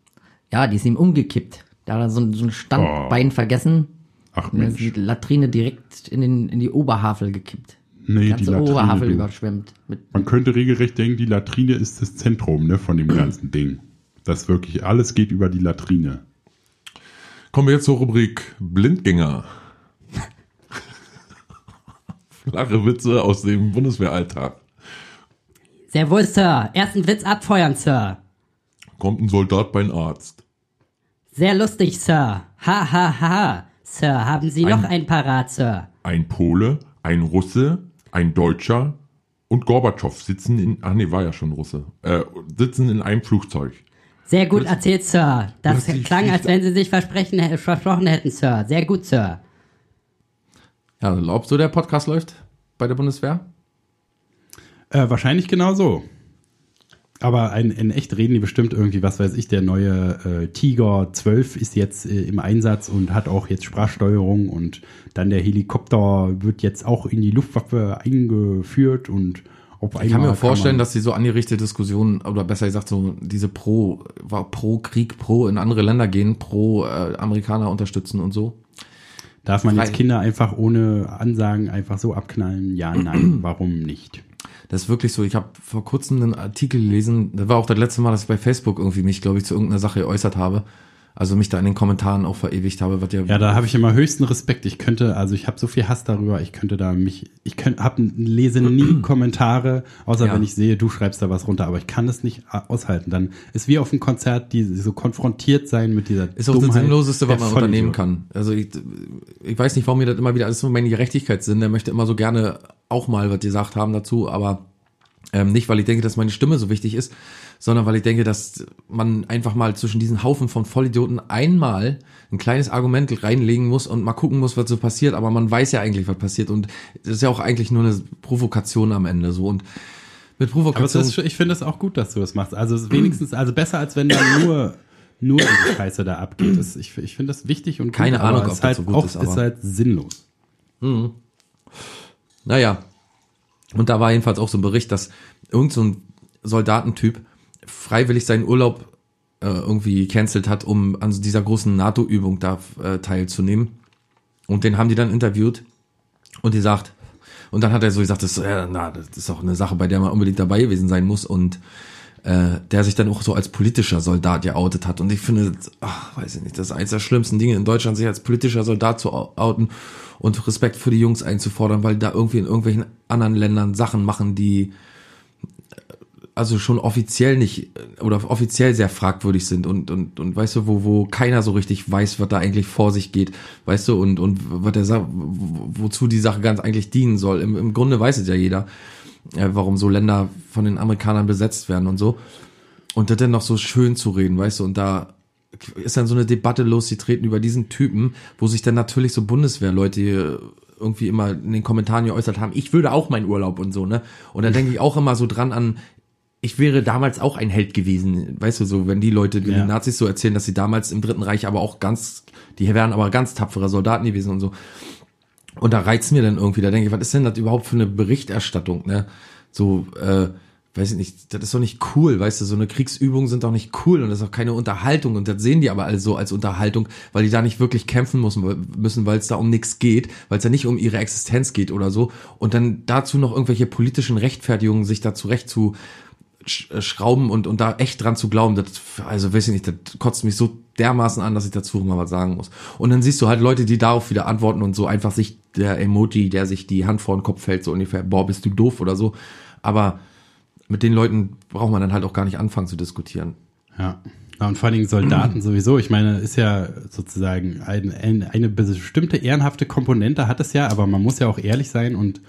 Ja, die ist ihm umgekippt. Da hat er so, so ein Standbein vergessen. Ach ist die Mensch, Latrine direkt in, den, in die Oberhavel gekippt. nee, Die die ganze Latrine. Oberhavel du. überschwemmt. Mit, Man könnte regelrecht denken, die Latrine ist das Zentrum ne, von dem ganzen Ding. Das wirklich, alles geht über die Latrine. Kommen wir jetzt zur Rubrik Blindgänger. Flache Witze aus dem Bundeswehralltag. Sehr wohl, Sir. Ersten Witz abfeuern, Sir. Kommt ein Soldat beim Arzt. Sehr lustig, Sir. Ha, ha, ha. Sir, haben Sie noch ein parat, Sir? Ein Pole, ein Russe, ein Deutscher und Gorbatschow sitzen in, ach nee, war ja schon Russe, äh, sitzen in einem Flugzeug. Sehr gut erzählt, Sir. Das Plötzlich klang, als wenn Sie sich versprechen, versprochen hätten, Sir. Sehr gut, Sir. Ja, glaubst du, der Podcast läuft bei der Bundeswehr? Äh, wahrscheinlich genau so. Aber in, in echt reden die bestimmt irgendwie, was weiß ich, der neue äh, Tiger 12 ist jetzt äh, im Einsatz und hat auch jetzt Sprachsteuerung und dann der Helikopter wird jetzt auch in die Luftwaffe eingeführt und auf einmal Ich kann mir vorstellen, dass die so angerichtete Diskussionen, oder besser gesagt so diese pro, war pro Krieg, pro in andere Länder gehen, pro äh, Amerikaner unterstützen und so. darf man jetzt Kinder einfach ohne Ansagen einfach so abknallen? Ja, nein, warum nicht? Das ist wirklich so. Ich habe vor kurzem einen Artikel gelesen. Das war auch das letzte Mal, dass ich bei Facebook irgendwie mich, glaube ich, zu irgendeiner Sache geäußert habe. Also mich da in den Kommentaren auch verewigt habe, was ja, Ja, da habe ich immer höchsten Respekt. Ich könnte, also ich habe so viel Hass darüber, ich könnte da mich, ich könnte, hab, lese nie Kommentare, außer Ja. wenn ich sehe, du schreibst da was runter, aber ich kann das nicht aushalten. Dann ist wie auf einem Konzert, die so konfrontiert sein mit dieser ist auch das Dummheit Sinnloseste, was man unternehmen kann. Also ich, ich weiß nicht, warum mir das immer wieder, das ist so meine Gerechtigkeitssinn, der möchte immer so gerne auch mal was gesagt haben dazu, aber ähm, nicht, weil ich denke, dass meine Stimme so wichtig ist, sondern weil ich denke, dass man einfach mal zwischen diesen Haufen von Vollidioten einmal ein kleines Argument reinlegen muss und mal gucken muss, was so passiert, aber man weiß ja eigentlich, was passiert und das ist ja auch eigentlich nur eine Provokation am Ende so und mit Aber Provokation ist, ich finde es auch gut, dass du das machst. Also es ist wenigstens, also besser als wenn da nur nur diese Scheiße da abgeht. Das, ich ich finde das wichtig und gut, Keine aber Ahnung, ob ist das halt so gut auch, ist, ist aber- halt sinnlos. Naja. Und da war jedenfalls auch so ein Bericht, dass irgend so Soldatentyp freiwillig seinen Urlaub äh, irgendwie cancelt hat, um an dieser großen NATO-Übung da äh, teilzunehmen. Und den haben die dann interviewt und die sagt, und dann hat er so gesagt, das, äh, na, das ist auch eine Sache, bei der man unbedingt dabei gewesen sein muss und äh, der sich dann auch so als politischer Soldat geoutet hat. Und ich finde, ach, weiß ich nicht, das ist eines der schlimmsten Dinge in Deutschland, sich als politischer Soldat zu outen und Respekt für die Jungs einzufordern, weil da irgendwie in irgendwelchen anderen Ländern Sachen machen, die äh, also schon offiziell nicht äh, oder offiziell sehr fragwürdig sind und und und weißt du wo wo keiner so richtig weiß was da eigentlich vor sich geht weißt du und und was der Sa- wo- wozu die Sache ganz eigentlich dienen soll. Im, im Grunde weiß es ja jeder äh, warum so Länder von den Amerikanern besetzt werden und so. Und das dann noch so schön zu reden weißt du und da ist dann so eine Debatte losgetreten über diesen Typen wo sich dann natürlich so Bundeswehrleute irgendwie immer in den Kommentaren geäußert haben ich würde auch meinen Urlaub und so ne und da denke ich auch immer so dran an ich wäre damals auch ein Held gewesen, weißt du, so, wenn die Leute, die Ja. Nazis so erzählen, dass sie damals im Dritten Reich aber auch ganz, die wären aber ganz tapfere Soldaten gewesen und so. Und da reizt mir dann irgendwie, da denke ich, was ist denn das überhaupt für eine Berichterstattung, ne? So, äh, weiß ich nicht, das ist doch nicht cool, weißt du, so eine Kriegsübung sind doch nicht cool und das ist auch keine Unterhaltung und das sehen die aber alle so als Unterhaltung, weil die da nicht wirklich kämpfen müssen, müssen weil es da um nichts geht, weil es ja nicht um ihre Existenz geht oder so und dann dazu noch irgendwelche politischen Rechtfertigungen sich da zurecht zu sch- schrauben und, und da echt dran zu glauben, das, also weiß ich nicht, das kotzt mich so dermaßen an, dass ich dazu mal was sagen muss. Und dann siehst du halt Leute, die darauf wieder antworten und so einfach sich der Emoji, der sich die Hand vor den Kopf hält, so ungefähr, boah, bist du doof oder so. Aber mit den Leuten braucht man dann halt auch gar nicht anfangen zu diskutieren. Ja. Und vor allen Dingen Soldaten sowieso. Ich meine, ist ja sozusagen ein, ein, eine bestimmte ehrenhafte Komponente hat es ja, aber man muss ja auch ehrlich sein und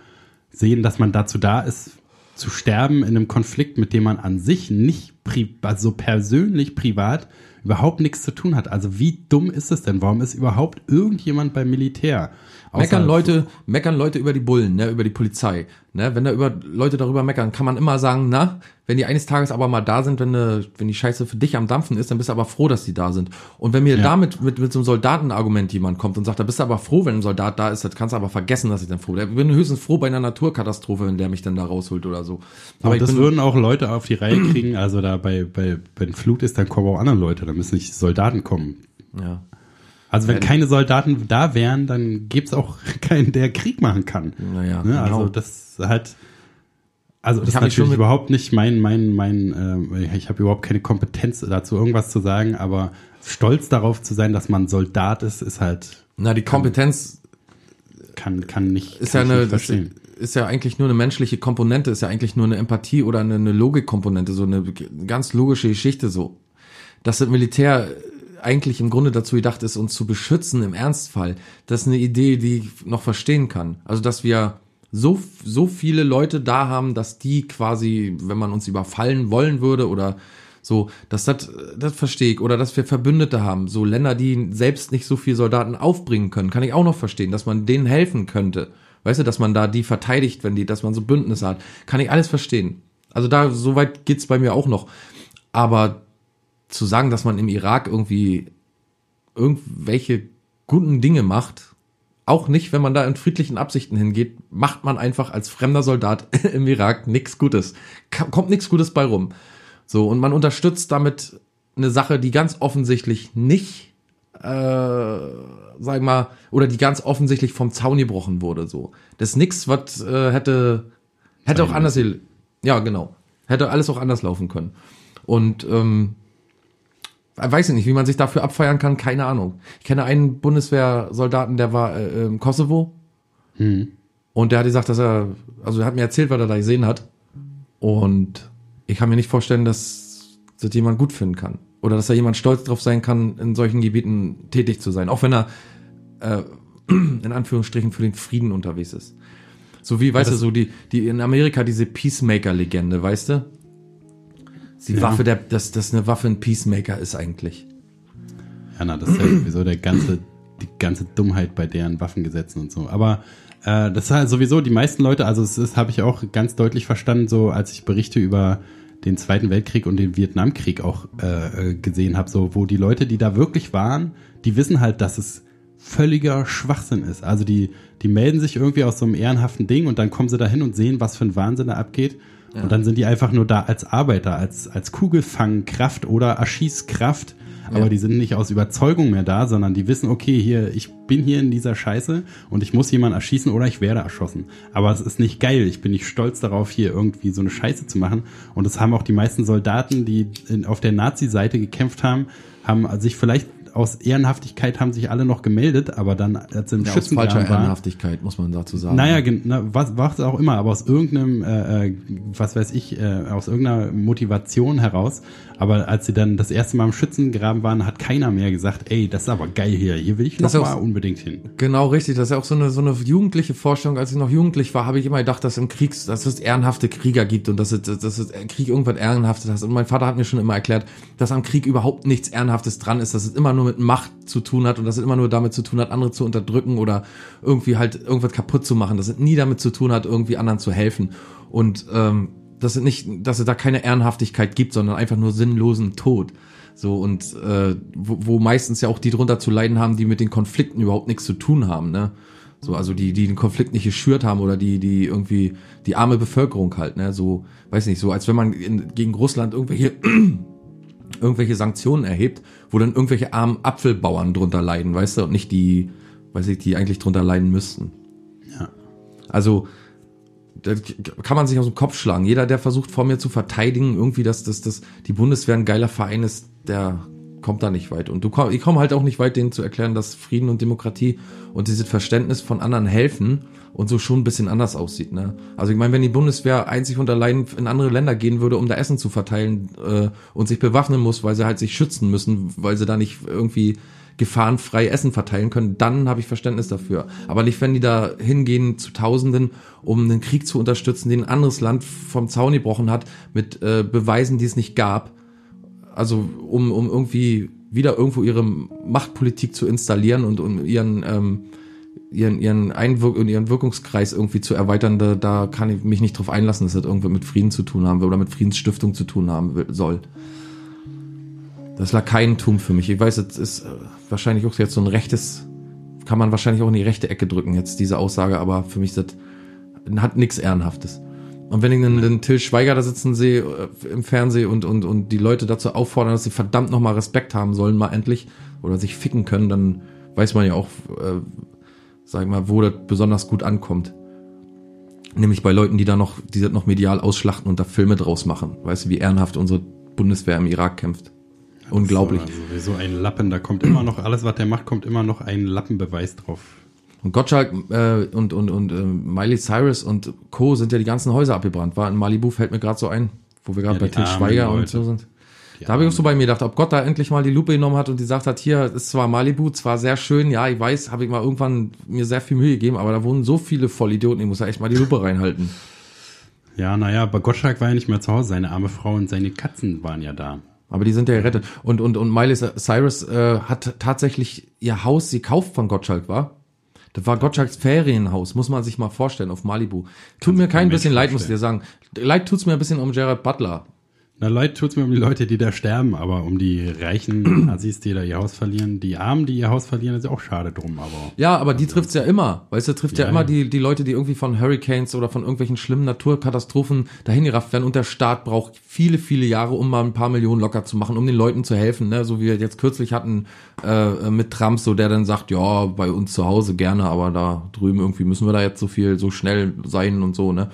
sehen, dass man dazu da ist, zu sterben in einem Konflikt, mit dem man an sich nicht, pri also persönlich, privat, überhaupt nichts zu tun hat. Also wie dumm ist es denn? Warum ist überhaupt irgendjemand beim Militär? Meckern Leute, meckern Leute über die Bullen, ne, über die Polizei. Ne, wenn da über Leute darüber meckern, kann man immer sagen, na, wenn die eines Tages aber mal da sind, wenn, ne, wenn die Scheiße für dich am Dampfen ist, dann bist du aber froh, dass die da sind. Und wenn mir Ja. damit mit, mit so einem Soldatenargument jemand kommt und sagt, da bist du aber froh, wenn ein Soldat da ist, das kannst du aber vergessen, dass ich dann froh bin. Ich bin höchstens froh bei einer Naturkatastrophe, wenn der mich dann da rausholt oder so. Aber ich das bin, würden auch Leute auf die Reihe kriegen. Also da bei, bei, wenn Flut ist, dann kommen auch andere Leute. Da müssen nicht Soldaten kommen. ja. Also wenn keine Soldaten da wären, dann gibt's auch keinen, der Krieg machen kann. Naja, ne? Also genau. das halt, also das ist natürlich überhaupt nicht mein, mein, mein, äh, ich habe überhaupt keine Kompetenz dazu, irgendwas zu sagen, aber stolz darauf zu sein, dass man Soldat ist, ist halt, Na, die Kompetenz kann, kann nicht, ist kann ja eine, verstehen. ist ja eigentlich nur eine menschliche Komponente, ist ja eigentlich nur eine Empathie oder eine, eine Logikkomponente, so eine ganz logische Geschichte so. Dass das Militär eigentlich im Grunde dazu gedacht ist, uns zu beschützen im Ernstfall, das ist eine Idee, die ich noch verstehen kann. Also, dass wir so, so viele Leute da haben, dass die quasi, wenn man uns überfallen wollen würde oder so, dass das, das verstehe ich. Oder dass wir Verbündete haben, so Länder, die selbst nicht so viel Soldaten aufbringen können, kann ich auch noch verstehen, dass man denen helfen könnte. Weißt du, dass man da die verteidigt, wenn die, dass man so Bündnisse hat, kann ich alles verstehen. Also da, so weit geht's bei mir auch noch. Aber zu sagen, dass man im Irak irgendwie irgendwelche guten Dinge macht, auch nicht, wenn man da in friedlichen Absichten hingeht, macht man einfach als fremder Soldat im Irak nichts Gutes. Kommt nichts Gutes bei rum. So, und man unterstützt damit eine Sache, die ganz offensichtlich nicht, äh, sag mal, oder die ganz offensichtlich vom Zaun gebrochen wurde, so. Das ist nix, was äh, hätte, hätte auch anders, ja, genau. Hätte alles auch anders laufen können. Und, ähm, weiß ich nicht, wie man sich dafür abfeiern kann, keine Ahnung. Ich kenne einen Bundeswehrsoldaten, der war äh, im Kosovo und der hat gesagt, dass er, also er hat mir erzählt, was er da gesehen hat und ich kann mir nicht vorstellen, dass das jemand gut finden kann oder dass da jemand stolz drauf sein kann, in solchen Gebieten tätig zu sein, auch wenn er äh, in Anführungsstrichen für den Frieden unterwegs ist. So wie, weißt du, so die, die in Amerika diese Peacemaker-Legende, weißt du? Die Ja. Waffe, der, dass das eine Waffe ein Peacemaker ist eigentlich. Ja, na, das ist ja sowieso der ganze, die ganze Dummheit bei deren Waffengesetzen und so. Aber äh, das ist halt sowieso die meisten Leute, also ist, habe ich auch ganz deutlich verstanden, so als ich Berichte über den Zweiten Weltkrieg und den Vietnamkrieg auch äh, äh, gesehen habe, so wo die Leute, die da wirklich waren, die wissen halt, dass es völliger Schwachsinn ist. Also die, die melden sich irgendwie aus so einem ehrenhaften Ding und dann kommen sie dahin und sehen, was für ein Wahnsinn da abgeht. Und dann sind die einfach nur da als Arbeiter, als, als Kugelfangkraft oder Erschießkraft. Aber Ja. die sind nicht aus Überzeugung mehr da, sondern die wissen, okay, hier, ich bin hier in dieser Scheiße und ich muss jemanden erschießen oder ich werde erschossen. Aber es ist nicht geil. Ich bin nicht stolz darauf, hier irgendwie so eine Scheiße zu machen. Und das haben auch die meisten Soldaten, die in, auf der Nazi-Seite gekämpft haben, haben sich vielleicht aus Ehrenhaftigkeit haben sich alle noch gemeldet, aber dann, als im Ja, aus falscher waren, Ehrenhaftigkeit, muss man dazu sagen. naja, na, was, was auch immer, aber aus irgendeinem, äh, äh, was weiß ich, äh, aus irgendeiner Motivation heraus. Aber als sie dann das erste Mal im Schützengraben waren, hat keiner mehr gesagt, ey, das ist aber geil hier, hier will ich noch Das ist mal auch- unbedingt hin. Genau, richtig. Das ist ja auch so eine, so eine jugendliche Vorstellung. Als ich noch jugendlich war, habe ich immer gedacht, dass im Krieg, dass es ehrenhafte Krieger gibt und dass es, dass es Krieg irgendwas Ehrenhaftes hat. Und mein Vater hat mir schon immer erklärt, dass am Krieg überhaupt nichts Ehrenhaftes dran ist, dass es immer nur mit Macht zu tun hat und dass es immer nur damit zu tun hat, andere zu unterdrücken oder irgendwie halt irgendwas kaputt zu machen. Dass es nie damit zu tun hat, irgendwie anderen zu helfen. Und ähm, dass es nicht, dass es da keine Ehrenhaftigkeit gibt, sondern einfach nur sinnlosen Tod. So und äh, wo, wo meistens ja auch die drunter zu leiden haben, die mit den Konflikten überhaupt nichts zu tun haben, ne? So, also die, die den Konflikt nicht geschürt haben oder die, die irgendwie die arme Bevölkerung halt, ne? So, weiß nicht, so als wenn man in, gegen Russland irgendwelche irgendwelche Sanktionen erhebt, wo dann irgendwelche armen Apfelbauern drunter leiden, weißt du, und nicht die, weiß ich, die eigentlich drunter leiden müssten. Ja. Also, da kann man sich aus dem Kopf schlagen. Jeder, der versucht, vor mir zu verteidigen, irgendwie, dass, dass, dass die Bundeswehr ein geiler Verein ist, der kommt da nicht weit. Und du komm, ich komme halt auch nicht weit, denen zu erklären, dass Frieden und Demokratie und dieses Verständnis von anderen helfen und so schon ein bisschen anders aussieht. Ne? Also ich meine, wenn die Bundeswehr einzig und allein in andere Länder gehen würde, um da Essen zu verteilen äh, und sich bewaffnen muss, weil sie halt sich schützen müssen, weil sie da nicht irgendwie gefahrenfrei Essen verteilen können, dann habe ich Verständnis dafür. Aber nicht, wenn die da hingehen zu Tausenden, um einen Krieg zu unterstützen, den ein anderes Land vom Zaun gebrochen hat, mit äh, Beweisen, die es nicht gab. Also um, um irgendwie wieder irgendwo ihre Machtpolitik zu installieren und um ihren ähm, ihren ihren Einwirk und ihren Wirkungskreis irgendwie zu erweitern, da, da kann ich mich nicht drauf einlassen, dass das irgendwie mit Frieden zu tun haben will oder mit Friedensstiftung zu tun haben soll. Das Lakaientum für mich. Ich weiß, es ist äh, wahrscheinlich auch jetzt so ein rechtes, kann man wahrscheinlich auch in die rechte Ecke drücken, jetzt diese Aussage, aber für mich das, hat nichts Ehrenhaftes. Und wenn ich den, den Till Schweiger da sitzen sehe äh, im Fernsehen und, und, und die Leute dazu auffordern, dass sie verdammt nochmal Respekt haben sollen, mal endlich, oder sich ficken können, dann weiß man ja auch, äh, sag ich mal, wo das besonders gut ankommt. Nämlich bei Leuten, die da noch, die das noch medial ausschlachten und da Filme draus machen. Weißt du, wie ehrenhaft unsere Bundeswehr im Irak kämpft. Unglaublich. So, also sowieso ein Lappen, da kommt immer noch, alles was der macht, kommt immer noch ein Lappenbeweis drauf. Und Gottschalk äh, und, und, und äh, Miley Cyrus und Co. sind ja die ganzen Häuser abgebrannt. War in Malibu, fällt mir gerade so ein, wo wir gerade Ja, bei Til Schweiger und Leute. so sind. Die Da habe ich auch so bei mir gedacht, ob Gott da endlich mal die Lupe genommen hat und gesagt hat, hier ist zwar Malibu, zwar sehr schön, ja, ich weiß, habe ich mal irgendwann mir sehr viel Mühe gegeben, aber da wohnen so viele Vollidioten, ich muss da echt mal die Lupe reinhalten. Ja, naja, aber Gottschalk war ja nicht mehr zu Hause, seine arme Frau und seine Katzen waren ja da. Aber die sind ja gerettet. Und, und, und Miley Cyrus äh, hat tatsächlich ihr Haus gekauft von Gottschalk, war? Das war Gottschalks Ferienhaus, muss man sich mal vorstellen, auf Malibu. Tut mir kein bisschen leid, muss ich dir sagen. Leid tut's mir ein bisschen um Gerard Butler. Na, leid tut's mir um die Leute, die da sterben, aber um die reichen Assis, die da ihr Haus verlieren. Die Armen, die ihr Haus verlieren, ist ja auch schade drum, aber. Ja, aber die trifft's ja immer. Weißt du, trifft ja, Ja, immer ja. die, die Leute, die irgendwie von Hurricanes oder von irgendwelchen schlimmen Naturkatastrophen dahin gerafft werden. Und der Staat braucht viele, viele Jahre, um mal ein paar Millionen locker zu machen, um den Leuten zu helfen. Ne? So wie wir jetzt kürzlich hatten äh, mit Trump, so der dann sagt, ja, bei uns zu Hause gerne, aber da drüben irgendwie müssen wir da jetzt so viel, so schnell sein und so, ne?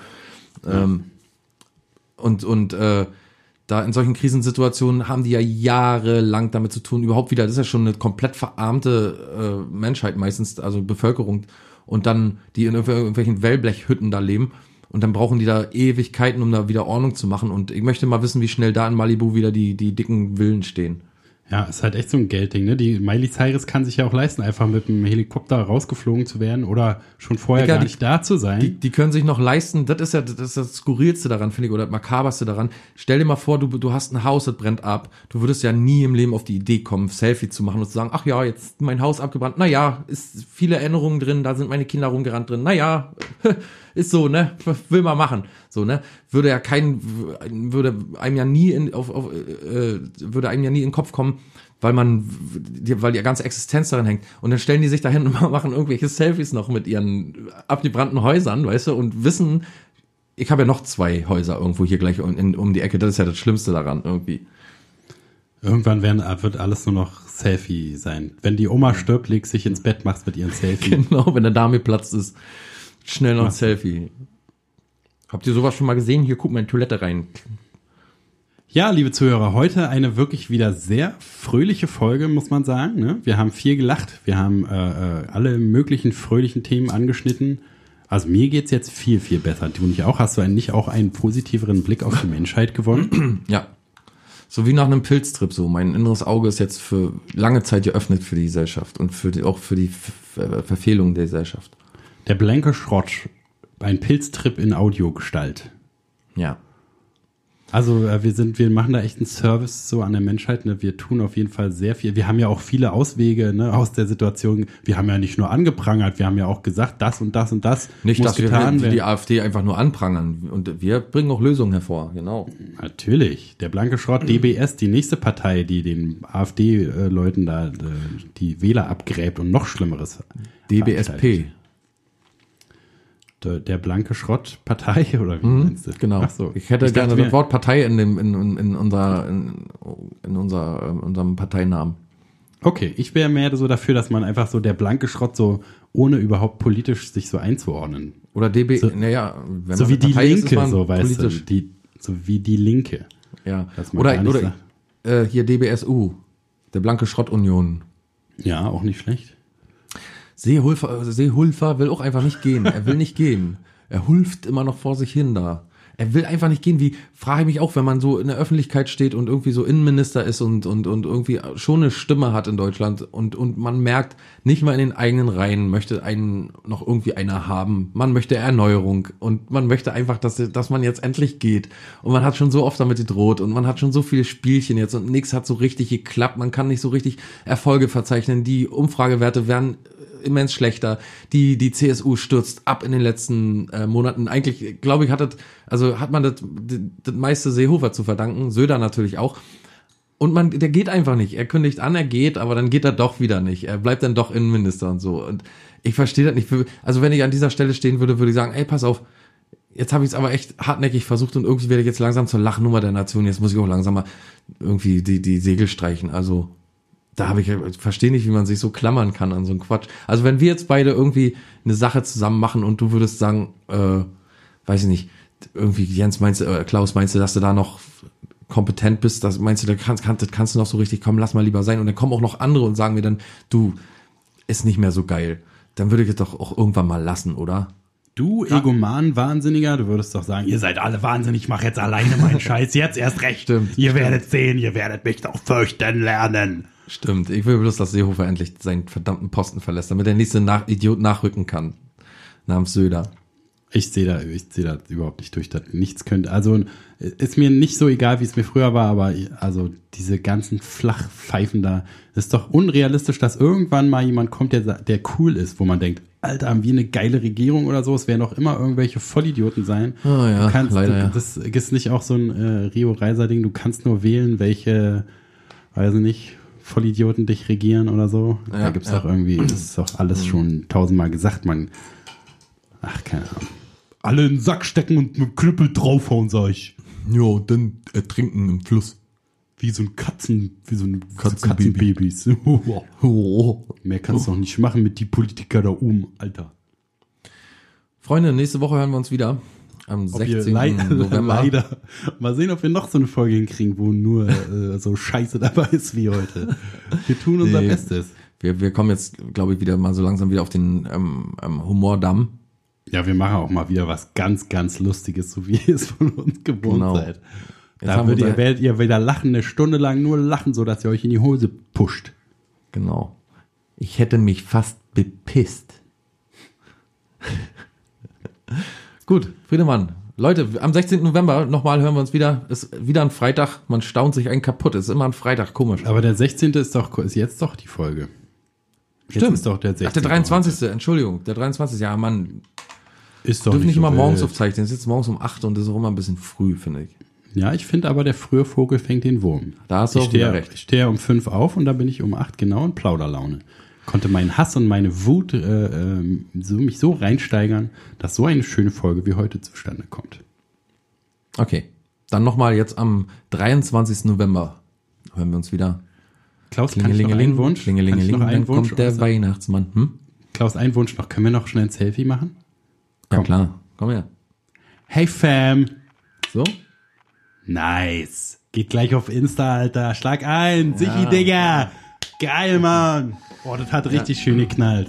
Ähm, und und äh, Da in solchen Krisensituationen haben die ja jahrelang damit zu tun, überhaupt wieder, das ist ja schon eine komplett verarmte äh, Menschheit meistens, also Bevölkerung. Und dann, die in irgendwelchen Wellblechhütten da leben. Und dann brauchen die da Ewigkeiten, um da wieder Ordnung zu machen. Und ich möchte mal wissen, wie schnell da in Malibu wieder die, die dicken Villen stehen. Ja, ist halt echt so ein Geldding, ne? Die Miley Cyrus kann sich ja auch leisten, einfach mit einem Helikopter rausgeflogen zu werden oder schon vorher Digga, gar die- nicht da zu sein. Die, die können sich noch leisten, das ist ja das, ist das Skurrilste daran, finde ich, oder das Makaberste daran. Stell dir mal vor, du, du hast ein Haus, das brennt ab. Du würdest ja nie im Leben auf die Idee kommen, Selfie zu machen und zu sagen, ach ja, jetzt mein Haus abgebrannt. Naja, ist viele Erinnerungen drin, da sind meine Kinder rumgerannt drin. Naja, ist so, ne? Will man machen. So, ne? Würde ja kein, würde einem ja nie in, auf, auf, äh, würde einem ja nie in den Kopf kommen, weil man, weil die ganze Existenz darin hängt. Und dann stellen die sich dahin und machen irgendwelche Selfies noch mit ihren abgebrannten Häusern, weißt du, und wissen, ich habe ja noch zwei Häuser irgendwo hier gleich um, in, um die Ecke. Das ist ja das Schlimmste daran irgendwie. Irgendwann werden, wird alles nur noch Selfie sein. Wenn die Oma stirbt, legst sich ins Bett, machst mit ihren Selfie. Genau, wenn der Dame platzt ist, schnell noch ein? Selfie. Habt ihr sowas schon mal gesehen? Hier, guck mal in die Toilette rein. Ja, liebe Zuhörer, heute eine wirklich wieder sehr fröhliche Folge, muss man sagen. Ne? Wir haben viel gelacht, wir haben äh, äh, alle möglichen fröhlichen Themen angeschnitten. Also mir geht's jetzt viel, viel besser. Du nicht auch? Hast du einen, nicht auch einen positiveren Blick auf die Menschheit gewonnen? Ja. So wie nach einem Pilztrip so. Mein inneres Auge ist jetzt für lange Zeit geöffnet für die Gesellschaft und für die, auch für die Ver Verfehlung der Gesellschaft. Der blanke Schrott, ein Pilztrip in Audiogestalt. Ja. Also äh, wir sind, wir machen da echt einen Service so an der Menschheit. Ne? Wir tun auf jeden Fall sehr viel. Wir haben ja auch viele Auswege ne, aus der Situation. Wir haben ja nicht nur angeprangert, wir haben ja auch gesagt, das und das und das Nicht, muss dass wir getan wie werden. die AfD einfach nur anprangern. Und wir bringen auch Lösungen hervor, genau. Natürlich. Der blanke Schrott, DBS, die nächste Partei, die den AfD-Leuten da äh, die Wähler abgräbt und noch Schlimmeres. DBSP. Der, der blanke Schrott Partei oder wie meinst du? Genau. Ach so. Ich hätte dachte, gerne das Wort Partei in dem in, in, in unser in, in unser in unserem Parteinamen. Okay, ich wäre mehr so dafür, dass man einfach so der blanke Schrott so ohne überhaupt politisch sich so einzuordnen. Oder DB. So- naja, wenn so man wie die Partei ist, ist Linke, man so weißt politisch. du, die, so wie die Linke. Ja. Oder oder äh, hier DBSU, der blanke Schrottunion. Ja, auch nicht schlecht. Seehulfer, Seehulfer will auch einfach nicht gehen. Er will nicht gehen. Er hulft immer noch vor sich hin da. Er will einfach nicht gehen. Wie frage ich mich auch, wenn man so in der Öffentlichkeit steht und irgendwie so Innenminister ist und und und irgendwie schon eine Stimme hat in Deutschland und und man merkt, nicht mal in den eigenen Reihen möchte einen noch irgendwie einer haben. Man möchte Erneuerung und man möchte einfach, dass dass man jetzt endlich geht. Und man hat schon so oft damit gedroht und man hat schon so viele Spielchen jetzt und nichts hat so richtig geklappt. Man kann nicht so richtig Erfolge verzeichnen. Die Umfragewerte werden immens schlechter. Die, die CSU stürzt ab in den letzten äh, Monaten. Eigentlich, glaube ich, hat das, also hat man das, das, meiste Seehofer zu verdanken. Söder natürlich auch. Und man, der geht einfach nicht. Er kündigt an, er geht, aber dann geht er doch wieder nicht. Er bleibt dann doch Innenminister und so. Und ich verstehe das nicht. Also wenn ich an dieser Stelle stehen würde, würde ich sagen, ey, pass auf, jetzt habe ich es aber echt hartnäckig versucht und irgendwie werde ich jetzt langsam zur Lachnummer der Nation. Jetzt muss ich auch langsam mal irgendwie die, die Segel streichen. Also da habe ich, ich verstehe nicht, wie man sich so klammern kann an so einen Quatsch. Also wenn wir jetzt beide irgendwie eine Sache zusammen machen und du würdest sagen, äh, weiß ich nicht, irgendwie Jens meinst du, äh, Klaus meinst du, dass du da noch kompetent bist, das meinst du, da kannst, kannst, kannst du noch so richtig, komm, lass mal lieber sein. Und dann kommen auch noch andere und sagen mir dann, du, ist nicht mehr so geil. Dann würde ich es doch auch irgendwann mal lassen, oder? Du, Egoman, Wahnsinniger, du würdest doch sagen, ihr seid alle wahnsinnig, ich mache jetzt alleine meinen Scheiß, jetzt erst recht. Stimmt, Ihr werdet sehen, ihr werdet mich doch fürchten lernen. Stimmt. Ich will bloß, dass Seehofer endlich seinen verdammten Posten verlässt, damit der nächste nach Idiot nachrücken kann. Namens Söder. Ich sehe da, ich sehe da überhaupt nicht durch, dass nichts könnte. Also ist mir nicht so egal, wie es mir früher war, aber also diese ganzen Flachpfeifen da, ist doch unrealistisch, dass irgendwann mal jemand kommt, der, der cool ist, wo man denkt, Alter, haben wir eine geile Regierung oder so? Es werden auch immer irgendwelche Vollidioten sein. Ah ja, du kannst, leider, du. Das ist nicht auch so ein äh, Rio Reiser Ding. Du kannst nur wählen, welche, weiß ich nicht, Vollidioten dich regieren oder so. da Ja, gibt's ja. doch irgendwie, das ist doch alles schon tausendmal gesagt. Man, ach keine Ahnung. Alle in den Sack stecken und mit Knüppel draufhauen, sag ich. Ja, dann ertrinken im Fluss. Wie so ein Katzen, wie so ein Katzenbaby. Katzenbabys. Oh. Mehr kannst du doch nicht machen mit die Politiker da oben, Alter. Freunde, nächste Woche hören wir uns wieder. Am Ob ihr 16. lei November. leider. Mal sehen, ob wir noch so eine Folge hinkriegen, wo nur äh, so Scheiße dabei ist wie heute. Wir tun unser Nee. Bestes. Wir, wir kommen jetzt, glaube ich, wieder mal so langsam wieder auf den ähm, ähm, Humordamm. Ja, wir machen auch mal wieder was ganz, ganz Lustiges, so wie ihr es von uns gewohnt Genau. seid. Jetzt Da würdet ihr, werdet ihr wieder lachen, eine Stunde lang nur lachen, so dass ihr euch in die Hose pusht. Genau. Ich hätte mich fast bepisst. Gut, Friedemann. Leute, am 16. November nochmal hören wir uns wieder. Ist wieder ein Freitag. Man staunt sich einen kaputt. Ist immer ein Freitag, komisch. Aber der 16. ist doch ist jetzt doch die Folge. Jetzt ist doch der 16. Ach, der 23. Entschuldigung, der 23. Ja, Mann. Ist doch Dürfen nicht so immer morgens aufzeichnen. Es ist jetzt morgens um 8 und das ist auch immer ein bisschen früh, finde ich. Ja, ich finde aber, der frühe Vogel fängt den Wurm. Da hast du ich auch stehe, recht. Ich stehe um fünf auf und da bin ich um acht genau in Plauderlaune. Konnte meinen Hass und meine Wut äh, ähm, so, mich so reinsteigern, dass so eine schöne Folge wie heute zustande kommt. Okay. Dann nochmal jetzt am 23. November hören wir uns wieder. Klaus, einen Wunsch? Klingelingeling, dann Wunsch kommt der äußern? Weihnachtsmann. Hm? Klaus, ein Wunsch noch. Können wir noch schnell ein Selfie machen? Ja Komm. klar, komm her. Hey Fam! So? Nice. Geht gleich auf Insta, Alter. Schlag ein. Sichi, Digga. Geil, Mann. Boah, das hat richtig schön geknallt.